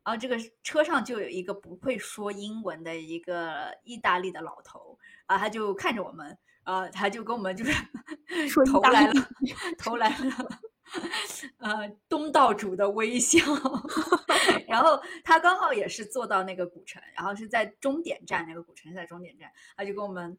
然后这个车上就有一个不会说英文的一个意大利的老头啊，他就看着我们。呃，他就跟我们就是 投来了，投来了，呃，东道主的微笑。然后他刚好也是坐到那个古城，然后是在终点站，那个古城在终点站，他就跟我们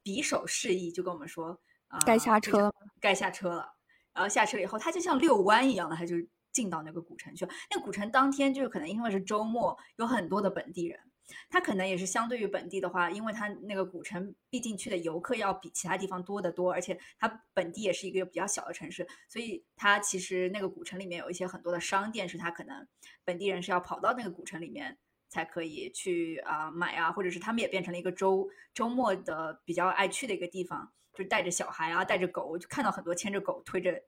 比手示意，就跟我们说啊，该下车，该下车了。然后下车了以后，他就像遛弯一样的，他就进到那个古城去了。那个古城当天就是可能因为是周末，有很多的本地人。它可能也是相对于本地的话，因为它那个古城毕竟去的游客要比其他地方多得多，而且它本地也是一个比较小的城市，所以它其实那个古城里面有一些很多的商店，是它可能本地人是要跑到那个古城里面才可以去啊买啊，或者是他们也变成了一个周周末的比较爱去的一个地方，就带着小孩啊，带着狗，就看到很多牵着狗推着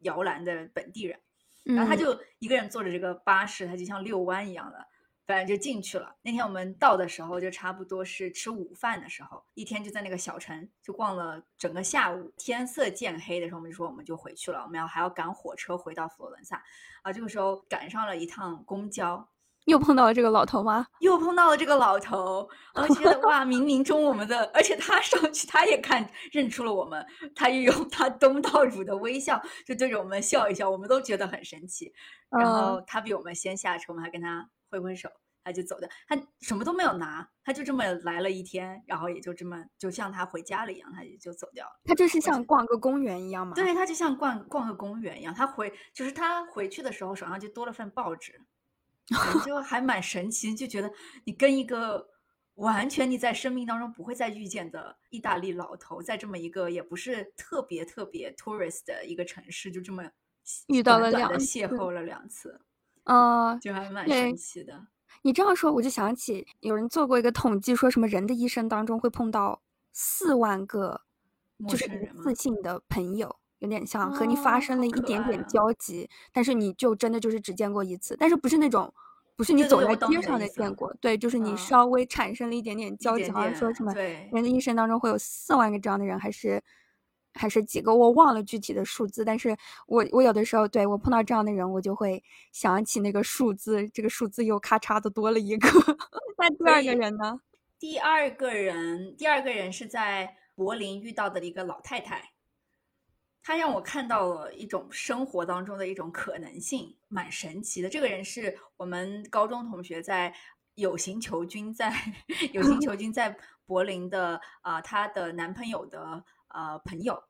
摇篮的本地人，然后他就一个人坐着这个巴士，他就像遛弯一样的。反正就进去了。那天我们到的时候，就差不多是吃午饭的时候，一天就在那个小城就逛了整个下午。天色渐黑的时候，我们就说我们就回去了，我们要还要赶火车回到佛罗伦萨。啊，这个时候赶上了一趟公交，又碰到了这个老头吗？又碰到了这个老头。我觉得哇，冥冥中我们的，而且他上去他也看认出了我们，他又用他东道主的微笑就对着我们笑一笑，我们都觉得很神奇。然后他比我们先下车，我们还跟他。挥挥手，他就走掉。他什么都没有拿，他就这么来了一天，然后也就这么就像他回家了一样，他也就走掉了。他就是像逛个公园一样嘛？对他就像逛逛个公园一样。他回就是他回去的时候手上就多了份报纸，就还蛮神奇。就觉得你跟一个完全你在生命当中不会再遇见的意大利老头，在这么一个也不是特别特别 tourist 的一个城市，就这么。遇到了两次邂逅了两次，嗯，就还蛮对。神奇的。你这样说，我就想起有人做过一个统计，说什么人的一生当中会碰到四万个就是一次性的朋友，有点像和你发哦生了一点点交集，但是你就真的就是只见过一次，但是不是那种，不是你走在街上的见过，对，就是你嗯。稍微产生了一点点交集，点好像说什么人的一生当中会有四万个这样的人，还是还是几个，我忘了具体的数字，但是我我有的时候对我碰到这样的人，我就会想起那个数字，这个数字又咔嚓的多了一个。那第二个人呢？第二个人，第二个人是在柏林遇到的一个老太太，她让我看到了一种生活当中的一种可能性，蛮神奇的。这个人是我们高中同学在有形球菌在 有形球菌在柏林的啊、她的男朋友的呃朋友。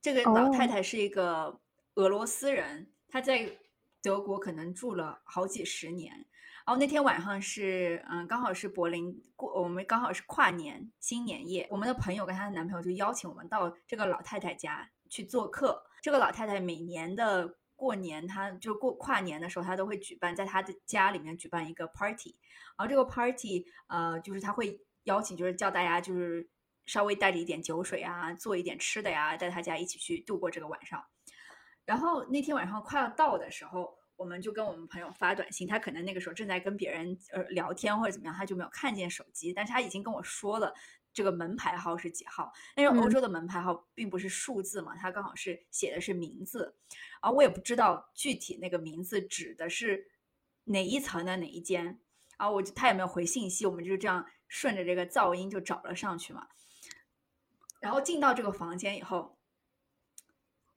这个老太哦太是一个俄罗斯人，她在德国可能住了好几十年。然后那天晚上是，嗯，刚好是柏林过，我们刚好是跨年新年夜，我们的朋友跟她的男朋友就邀请我们到这个老太太家去做客。这个老太太每年的过年，她就过跨年的时候，她都会举办在她的家里面举办一个 party，然后这个 party，呃，就是她会邀请，就是叫大家就是稍微带着一点酒水啊，做一点吃的呀，带他家一起去度过这个晚上。然后那天晚上快要到的时候，我们就跟我们朋友发短信，他可能那个时候正在跟别人呃聊天或者怎么样，他就没有看见手机，但是他已经跟我说了这个门牌号是几号。但是欧嗯洲的门牌号并不是数字嘛，它刚好是写的是名字，而我也不知道具体那个名字指的是哪一层的哪一间。然后我就他也没有回信息，我们就这样顺着这个噪音就找了上去嘛。然后进到这个房间以后，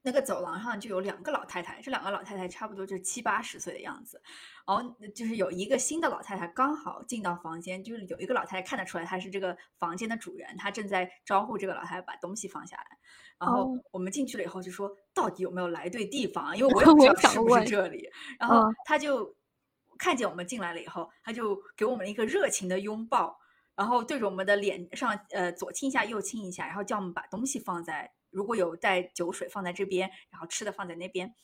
那个走廊上就有两个老太太，这两个老太太差不多就是七八十岁的样子，然后就是有一个新的老太太刚好进到房间，就是有一个老太太看得出来她是这个房间的主人，她正在招呼这个老太太把东西放下来。然后哦我们进去了以后就说，到底有没有来对地方啊？因为我也 不知道是不是这里。然后嗯他就看见我们进来了以后，他就给我们一个热情的拥抱，然后对着我们的脸上呃左亲一下右亲一下，然后叫我们把东西放在如果有带酒水放在这边，然后吃的放在那边。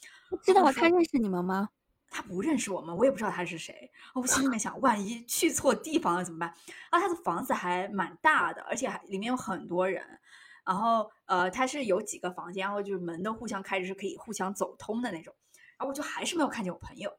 知道他认识你们吗？他不认识我们，我也不知道他是谁。我心里面想，万一去错地方了怎么办？啊，他的房子还蛮大的，而且还里面有很多人。然后呃，他是有几个房间，然后就是门都互相开着，是可以互相走通的那种。然后我就还是没有看见我朋友。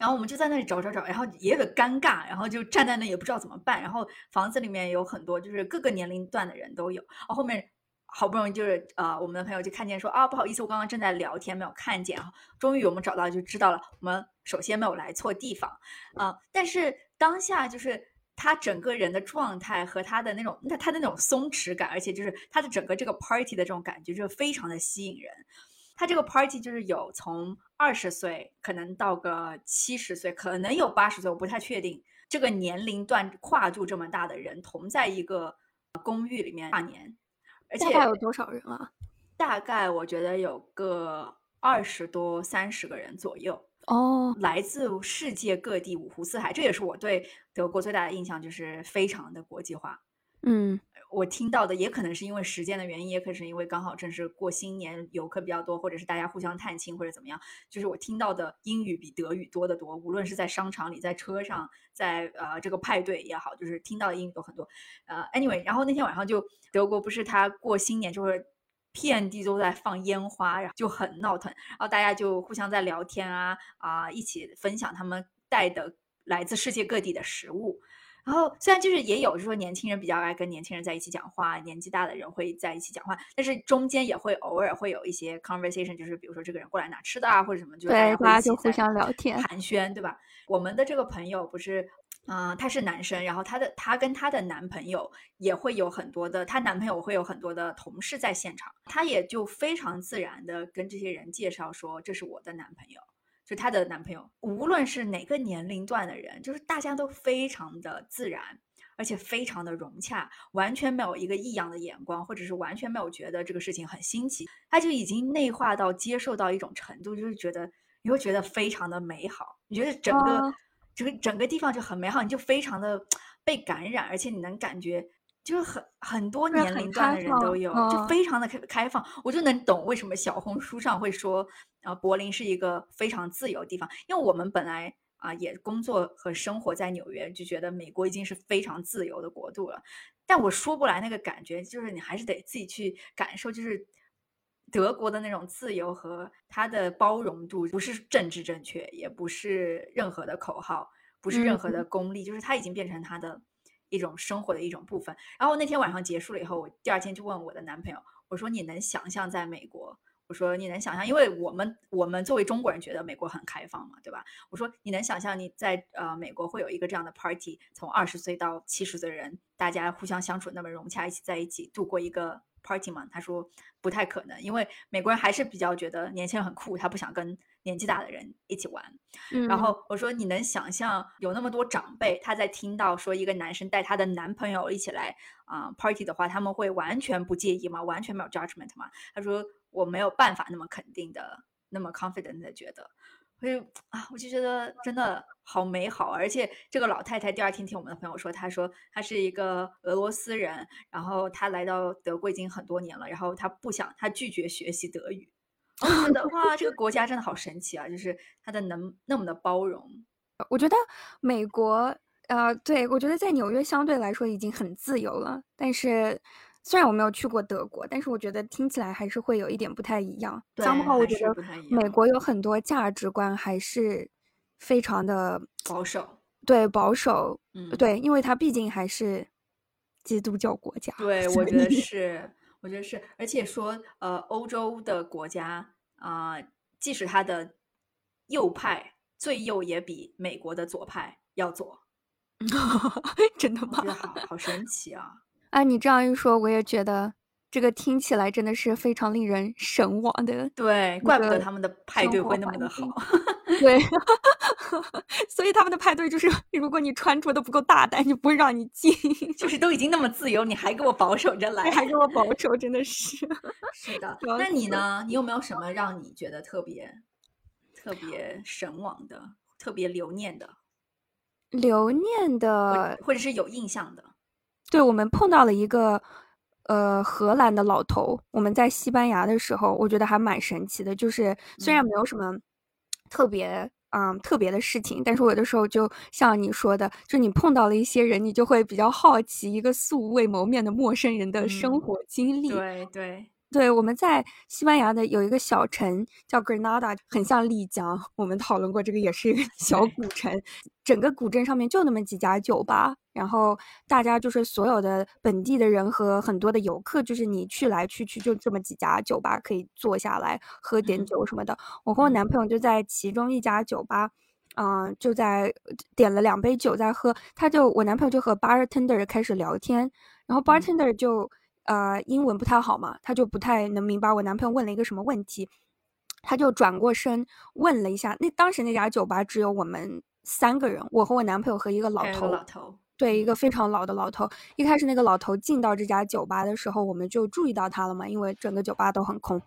然后我们就在那里找找找，然后也有点尴尬，然后就站在那也不知道怎么办。然后房子里面有很多就是各个年龄段的人都有。然后面好不容易就是呃，我们的朋友就看见说啊，不好意思，我刚刚正在聊天，没有看见。然后终于我们找到，就知道了，我们首先没有来错地方啊、但是当下就是他整个人的状态和他的那种那他的那种松弛感，而且就是他的整个这个 party 的这种感觉，就是非常的吸引人。他这个 party 就是有从二十岁可能到个七十岁，可能有八十岁，我不太确定。这个年龄段跨度这么大的人同在一个公寓里面跨年，而且大概有多少人啊？大概我觉得有个二十多、三十个人左右，哦，来自世界各地五湖四海。这也是我对德国最大的印象，就是非常的国际化。嗯，我听到的也可能是因为时间的原因，也可能是因为刚好正是过新年，游客比较多，或者是大家互相探亲或者怎么样。就是我听到的英语比德语多得多，无论是在商场里、在车上、在呃这个派对也好，就是听到的英语都很多。呃，anyway，然后那天晚上就德国不是他过新年就是。遍地都在放烟花，然后就很闹腾，然后大家就互相在聊天啊啊，一起分享他们带的来自世界各地的食物。然后虽然就是也有，就是说年轻人比较爱跟年轻人在一起讲话，年纪大的人会在一起讲话，但是中间也会偶尔会有一些 conversation，就是比如说这个人过来拿吃的啊，或者什么，就对，大大家就互相聊天。寒暄，对吧？我们的这个朋友不是，嗯、他是男生，然后他的他跟他的男朋友也会有很多的，她男朋友会有很多的同事在现场，他也就非常自然的跟这些人介绍说，这是我的男朋友。就她的男朋友，无论是哪个年龄段的人，就是大家都非常的自然，而且非常的融洽，完全没有一个异样的眼光，或者是完全没有觉得这个事情很新奇，他就已经内化到接受到一种程度，就是觉得你会觉得非常的美好，你觉得整个、啊。整个整个地方就很美好，你就非常的被感染，而且你能感觉就是很很多年龄段的人都有，就非常的开开放，我就能懂为什么小红书上会说，啊，柏林是一个非常自由的地方，因为我们本来啊也工作和生活在纽约，就觉得美国已经是非常自由的国度了，但我说不来那个感觉，就是你还是得自己去感受，就是德国的那种自由和它的包容度，不是政治正确，也不是任何的口号，不是任何的功利，就是它已经变成它的。一种生活的一种部分。然后那天晚上结束了以后，我第二天就问我的男朋友，我说：“你能想象在美国？”我说：“你能想象？因为我们我们作为中国人觉得美国很开放嘛，对吧？”我说：“你能想象你在呃美国会有一个这样的 party，从二十岁到七十岁的人，大家互相相处那么融洽，一起在一起度过一个 party 吗？”他说：“不太可能，因为美国人还是比较觉得年轻人很酷，他不想跟。”年纪大的人一起玩，然后我说你能想象有那么多长辈，他在听到说一个男生带他的男朋友一起来啊 party 的话，他们会完全不介意吗？完全没有 judgment 吗？他说我没有办法那么肯定的，那么 confident 的觉得，所以啊，我就觉得真的好美好。而且这个老太太第二天听我们的朋友说，她说她是一个俄罗斯人，然后她来到德国已经很多年了，然后她不想，她拒绝学习德语。我觉得哇，这个国家真的好神奇啊！就是它的能那么的包容。我觉得美国，呃，对我觉得在纽约相对来说已经很自由了。但是虽然我没有去过德国，但是我觉得听起来还是会有一点不太一样。对，我觉得美国有很多价值观还是非常的 保守。对，保守。嗯，对，因为它毕竟还是基督教国家。对，我觉得是。我觉得是，而且说，呃，欧洲的国家啊，即使它的右派最右，也比美国的左派要左。真的吗？好好神奇啊！啊，你这样一说，我也觉得这个听起来真的是非常令人神往的。对，怪不得他们的派对会那么的好。对，所以他们的派对就是，如果你穿着的不够大胆，就不会让你进。就是都已经那么自由，你还给我保守着来，还给我保守，真的是。是的，那你呢？你有没有什么让你觉得特别、特别神往的、特别留念的？留念的，或者是有印象的？对，我们碰到了一个呃荷兰的老头，我们在西班牙的时候，我觉得还蛮神奇的。就是虽然没有什么。特别嗯特别的事情，但是我有的时候就像你说的，就你碰到了一些人，你就会比较好奇一个素未谋面的陌生人的生活经历。对对。对，我们在西班牙的有一个小城叫 Granada，很像丽江。我们讨论过，这个也是一个小古城。整个古镇上面就那么几家酒吧，然后大家就是所有的本地的人和很多的游客，就是你去来去去就这么几家酒吧可以坐下来喝点酒什么的。我和我男朋友就在其中一家酒吧，嗯，就在点了两杯酒在喝。他就我男朋友就和 bartender 开始聊天，然后 bartender 就。呃，英文不太好嘛，他就不太能明白我男朋友问了一个什么问题，他就转过身问了一下。那当时那家酒吧只有我们三个人，我和我男朋友和一个老头，老头，对，一个非常老的老头。一开始那个老头进到这家酒吧的时候，我们就注意到他了嘛，因为整个酒吧都很空。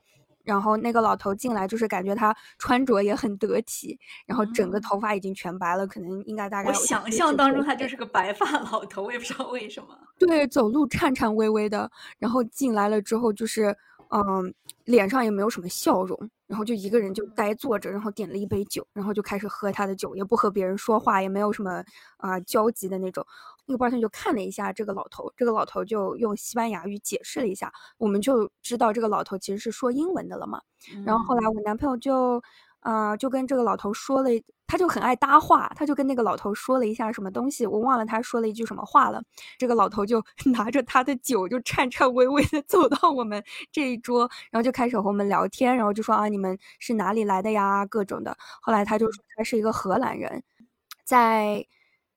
然后那个老头进来，就是感觉他穿着也很得体，然后整个头发已经全白了，可能应该大概。我想象当中他就是个白发老头，我也不知道为什么。对，走路颤颤巍巍的，然后进来了之后就是，嗯，脸上也没有什么笑容，然后就一个人就呆坐着，然后点了一杯酒，然后就开始喝他的酒，也不和别人说话，也没有什么啊交集的那种。那个 bartender 就看了一下这个老头，这个老头就用西班牙语解释了一下，我们就知道这个老头其实是说英文的了嘛。然后后来我男朋友就，啊，就跟这个老头说了，他就很爱搭话，他就跟那个老头说了一下什么东西，我忘了他说了一句什么话了。这个老头就 拿着他的酒，就颤颤巍巍的走到我们这一桌，然后就开始和我们聊天，然后就说啊，你们是哪里来的呀？各种的。后来他就说他是一个荷兰人，在。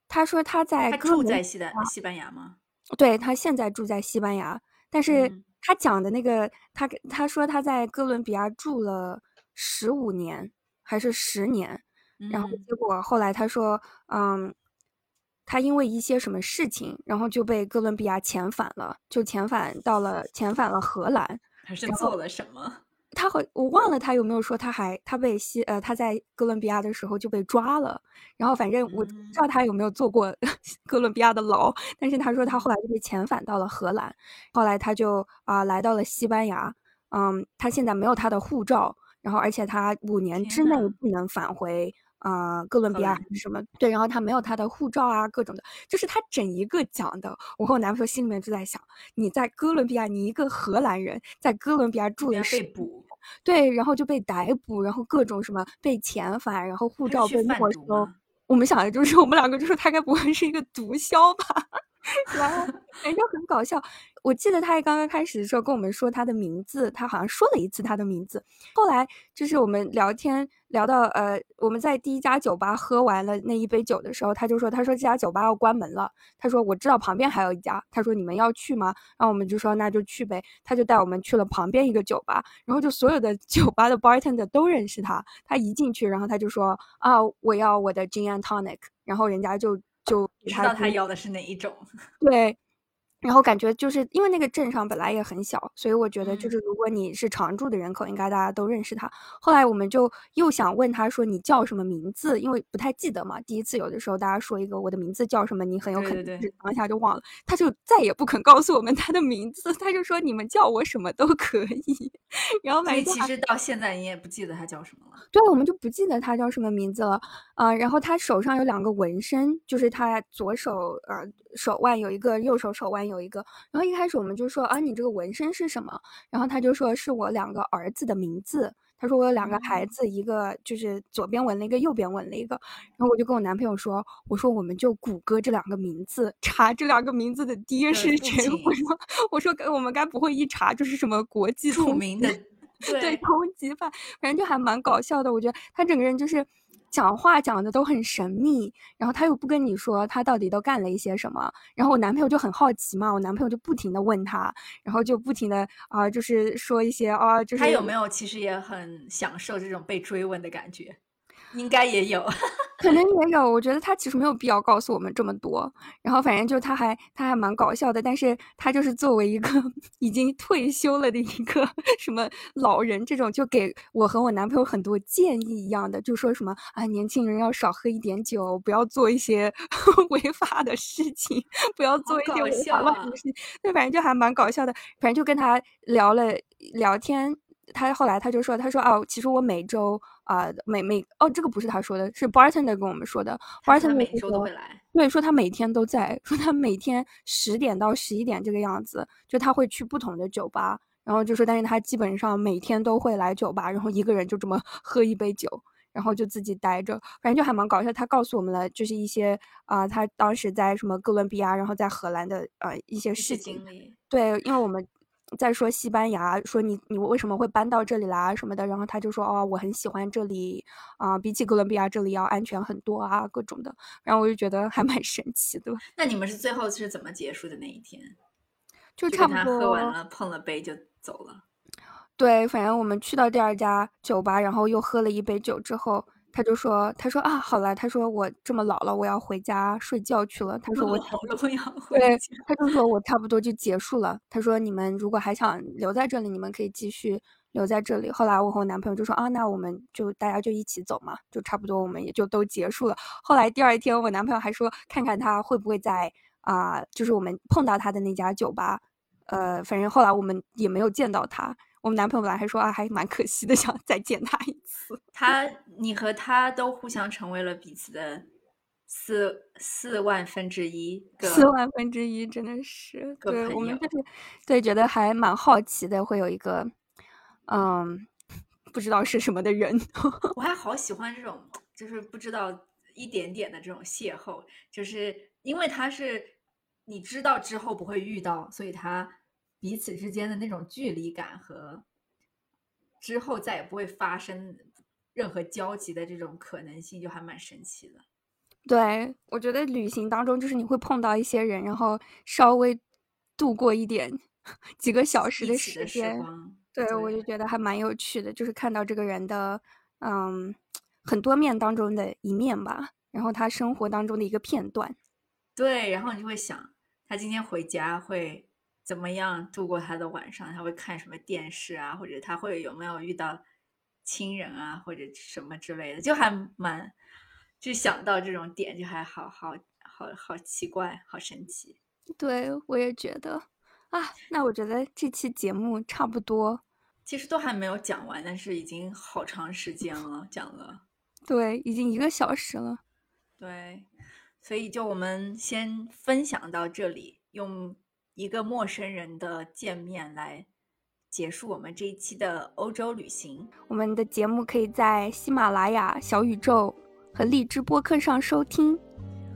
他说他在他住在西的西班牙吗？对他现在住在西班牙，但是他讲的那个他他说他在哥伦比亚住了十五年还是十年，然后结果后来他说，嗯，他因为一些什么事情，然后就被哥伦比亚遣返了，就遣返到了遣返了荷兰。他是做了什么？他好，我忘了他有没有说他还他被西呃他在哥伦比亚的时候就被抓了，然后反正我不知道他有没有坐过 哥伦比亚的牢，但是他说他后来就被遣返到了荷兰，后来他就啊来到了西班牙，嗯，他现在没有他的护照，然后而且他五年之内不能返回。啊，哥伦比亚还是什么？对，然后他没有他的护照啊，各种的，就是他整一个讲的。我和我男朋友心里面就在想，你在哥伦比亚，你一个荷兰人在哥伦比亚住了被捕，对，然后就被逮捕，然后各种什么被遣返，然后护照被没收。我们想的就是，我们两个就说他该不会是一个毒枭吧？然后反正很搞笑。我记得他刚刚开始的时候跟我们说他的名字，他好像说了一次他的名字。后来就是我们聊天聊到呃，我们在第一家酒吧喝完了那一杯酒的时候，他就说：“他说这家酒吧要关门了。”他说：“我知道旁边还有一家。”他说：“你们要去吗？”然后我们就说：“那就去呗。”他就带我们去了旁边一个酒吧，然后就所有的 酒吧的 bartender 都认识他。他一进去，然后他就说：“啊，我要我的 gin and tonic。”然后人家就就知道他要的是哪一种。对。然后感觉就是因为那个镇上本来也很小，所以我觉得就是如果你是常住的人口，应该大家都认识他。后来我们就又想问他说你叫什么名字，因为不太记得嘛。第一次有的时候大家说一个我的名字叫什么，你很有可能是当下就忘了。他就再也不肯告诉我们他的名字，他就说你们叫我什么都可以。然后反正其实到现在你也不记得他叫什么了。对，我们就不记得他叫什么名字了啊。然后他手上有两个纹身，就是他左手呃手腕有一个，右手手腕。有一个，然后一开始我们就说啊，你这个纹身是什么？然后他就说是我两个儿子的名字。他说我有两个孩子，一个就是左边纹了一个，右边纹了一个。然后我就跟我男朋友说，我说我们就谷歌这两个名字，查这两个名字的爹是谁。我说我说我们该不会一查就是什么国际著名的 对通缉犯？反正就还蛮搞笑的。我觉得他整个人就是。讲话讲的都很神秘，然后他又不跟你说他到底都干了一些什么，然后我男朋友就很好奇嘛，我男朋友就不停的问他，然后就不停的啊，就是说一些啊，就是他有没有其实也很享受这种被追问的感觉。应该也有，可能也有。我觉得他其实没有必要告诉我们这么多。然后反正就他还他还蛮搞笑的，但是他就是作为一个 已经退休了的一个 什么老人，这种就给我和我男朋友很多建议一样的，就说什么啊，年轻人要少喝一点酒，不要做一些违法的事情，不要做一些违法的事情。对，反正就还蛮搞笑的。反正就跟他聊了聊天。他后来他就说，他说哦，其实我每周啊，每每哦，这个不是他说的，是 bartender 跟我们说的。bartender 每周都会来，对，说他每天都在，说他每天十点到十一点这个样子，就他会去不同的酒吧，然后就说，但是他基本上每天都会来酒吧，然后一个人就这么 喝一杯酒，然后就自己待着，反正就还蛮搞笑。他告诉我们了，就是一些啊，他当时在什么哥伦比亚，然后在荷兰的呃一些事情。对，因为我们。再说西班牙，说你你为什么会搬到这里来什么的，然后他就说哦，我很喜欢这里啊，比起哥伦比亚这里要安全很多啊，各种的，然后我就觉得还蛮神奇的。那你们是最后是怎么结束的那一天？就差不多喝完了碰了杯就走了。对，反正我们去到第二家酒吧，然后又喝了一杯酒之后。他就说：“他说啊，好了，他说我这么老了，我要回家睡觉去了。他说我好了，我要回对，他就说我差不多就结束了。他说你们如果还想留在这里，你们可以继续留在这里。后来我和我男朋友就说啊，那我们就大家就一起走嘛，就差不多我们也就都结束了。后来第二天，我男朋友还说看看他会不会在啊，就是我们碰到他的那家酒吧。呃，反正后来我们也没有见到他。”我们男朋友本来还说啊，还蛮可惜的，想再见他一次。他，你和他都互相成为了彼此的四四万分之一个，四万分之一，真的是。对，我们就是对，觉得还蛮好奇的，会有一个嗯，不知道是什么的人。我还好喜欢这种，就是不知道一点点的这种邂逅，就是因为他是你知道之后不会遇到，所以他。彼此之间的那种距离感和之后再也不会发生任何交集的这种可能性，就还蛮神奇的。对，我觉得旅行当中就是你会碰到一些人，然后稍微度过一点几个小时的时间，对我就觉得还蛮有趣的，就是看到这个人的嗯很多面当中的一面吧，然后他生活当中的一个片段。对，然后你就会想，他今天回家会。怎么样度过他的晚上？他会看什么电视啊？或者他会有没有遇到亲人啊，或者什么之类的？就还蛮，就想到这种点，就还好好好好奇怪，好神奇。对，我也觉得啊。那我觉得这期节目差不多，其实都还没有讲完，但是已经好长时间了，讲了。对，已经一个小时了。对，所以就我们先分享到这里，用。一个陌生人的见面来结束我们这一期的欧洲旅行。我们的节目可以在喜马拉雅、小宇宙和荔枝播客上收听，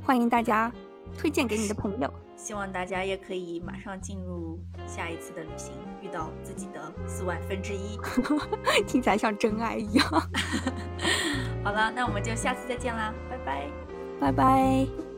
欢迎大家推荐给你的朋友。希望大家也可以马上进入下一次的旅行，遇到自己的四万分之一，听起来像真爱一样。好了，那我们就下次再见啦，拜拜，拜拜。